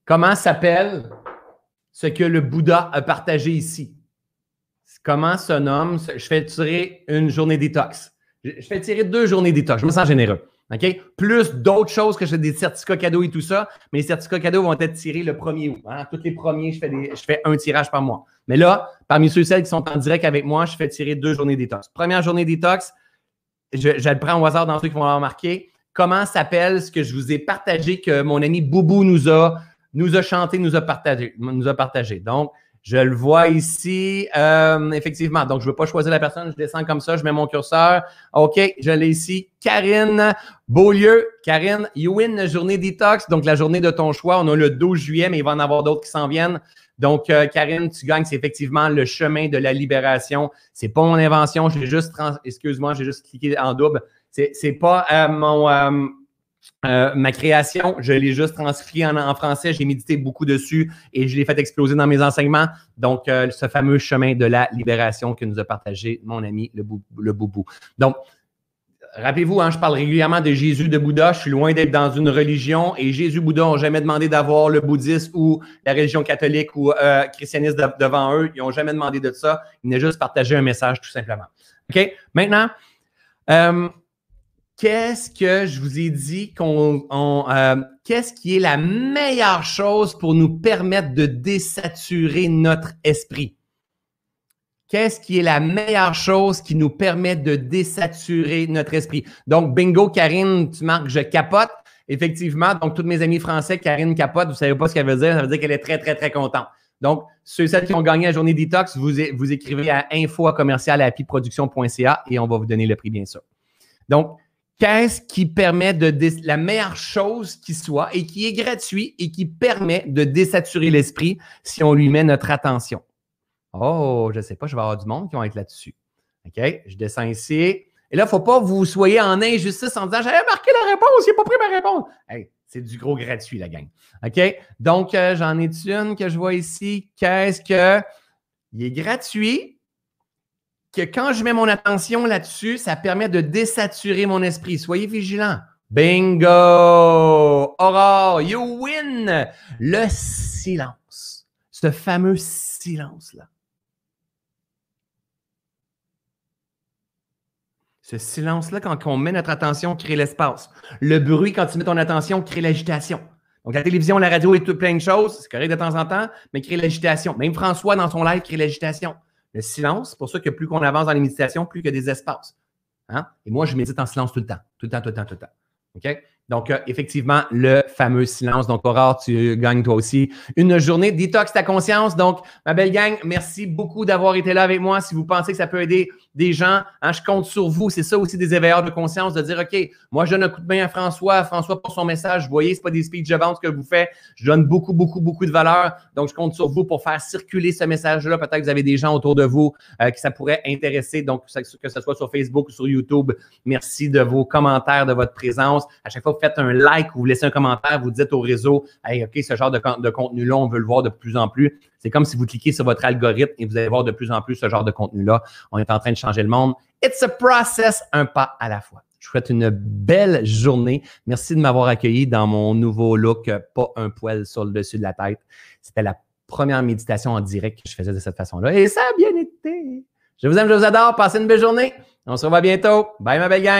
Comment s'appelle ce que le Bouddha a partagé ici? Comment se nomme? Je fais tirer une journée détox. Je fais tirer deux journées détox. Je me sens généreux. OK? Plus d'autres choses que j'ai des certificats cadeaux et tout ça. Mais les certificats cadeaux vont être tirés le 1er août. Hein? Tous les premiers, je fais, un tirage par mois. Mais là, parmi ceux et celles qui sont en direct avec moi, je fais tirer deux journées détox. Première journée détox, je, le prends au hasard dans ceux qui vont remarquer. Comment s'appelle ce que je vous ai partagé que mon ami Boubou nous a, nous a chanté, nous a partagé, nous a partagé? Donc, je le vois ici, euh, effectivement. Donc, je ne veux pas choisir la personne, je descends comme ça, je mets mon curseur. OK, je l'ai ici. Karine Beaulieu. Karine, you win journée detox, donc la journée de ton choix. On a le 12 juillet, mais il va en avoir d'autres qui s'en viennent. Donc, euh, Karine, tu gagnes, c'est effectivement le chemin de la libération. C'est pas mon invention, j'ai juste, excuse-moi, j'ai juste cliqué en double. C'est, pas euh, mon, euh, ma création, je l'ai juste transcrit en, français, j'ai médité beaucoup dessus et je l'ai fait exploser dans mes enseignements. Donc, ce fameux chemin de la libération que nous a partagé mon ami le, le Boubou. Donc, rappelez-vous, hein, je parle régulièrement de Jésus, de Bouddha. Je suis loin d'être dans une religion et Jésus, Bouddha n'ont jamais demandé d'avoir le bouddhisme ou la religion catholique ou euh, christianisme devant eux. Ils n'ont jamais demandé de ça. Ils n'ont juste partagé un message tout simplement. OK? Maintenant, euh, qu'est-ce que je vous ai dit qu'on. Euh, qu'est-ce qui est la meilleure chose pour nous permettre de désaturer notre esprit? Qu'est-ce qui est la meilleure chose qui nous permet de désaturer notre esprit? Donc, bingo, Karine, tu marques je capote. Effectivement, donc, tous mes amis français, Karine capote, vous ne savez pas ce qu'elle veut dire. Ça veut dire qu'elle est très, très, très contente. Donc, ceux et celles qui ont gagné la journée detox, vous, vous écrivez à info commercial et on va vous donner le prix, bien sûr. Donc, qu'est-ce qui permet de la meilleure chose qui soit et qui est gratuit et qui permet de désaturer l'esprit si on lui met notre attention? Oh, je ne sais pas, je vais avoir du monde qui vont être là-dessus. OK? Je descends ici. Et là, il ne faut pas que vous soyez en injustice en disant J'avais marqué la réponse, il n'a pas pris ma réponse. C'est du gros gratuit, la gang. OK? Donc, euh, j'en ai une que je vois ici. Qu'est-ce que? Il est gratuit. Que quand je mets mon attention là-dessus, ça permet de désaturer mon esprit. Soyez vigilants. Bingo! Aurore, you win! Le silence. Ce fameux silence-là. Ce silence-là, quand on met notre attention, crée l'espace. Le bruit, quand tu mets ton attention, crée l'agitation. Donc, la télévision, la radio et tout plein de choses, c'est correct de temps en temps, mais crée l'agitation. Même François, dans son live, crée l'agitation. Le silence, c'est pour ça que plus qu'on avance dans les méditations, plus qu'il y a des espaces. Hein? Et moi, je médite en silence tout le temps. Tout le temps, tout le temps, tout le temps. OK? Donc, euh, effectivement, le fameux silence. Donc, Aurore, tu gagnes toi aussi une journée détox ta conscience. Donc, ma belle gang, merci beaucoup d'avoir été là avec moi. Si vous pensez que ça peut aider des gens, hein, je compte sur vous. C'est ça aussi des éveilleurs de conscience, de dire, OK, moi, je donne un coup de main à François. François, pour son message, vous voyez, ce pas des speeches de vente que vous faites. Je donne beaucoup, beaucoup, beaucoup de valeur. Donc, je compte sur vous pour faire circuler ce message-là. Peut-être que vous avez des gens autour de vous euh, que ça pourrait intéresser. Donc, que ce soit sur Facebook ou sur YouTube, merci de vos commentaires, de votre présence. À chaque fois, vous faites un like ou vous laissez un commentaire, vous dites au réseau, hey, OK, ce genre de contenu-là, on veut le voir de plus en plus. C'est comme si vous cliquez sur votre algorithme et vous allez voir de plus en plus ce genre de contenu-là. On est en train de changer le monde. It's a process, un pas à la fois. Je vous souhaite une belle journée. Merci de m'avoir accueilli dans mon nouveau look, pas un poil sur le dessus de la tête. C'était la première méditation en direct que je faisais de cette façon-là. Et ça a bien été. Je vous aime, je vous adore. Passez une belle journée. On se revoit bientôt. Bye, ma belle gang.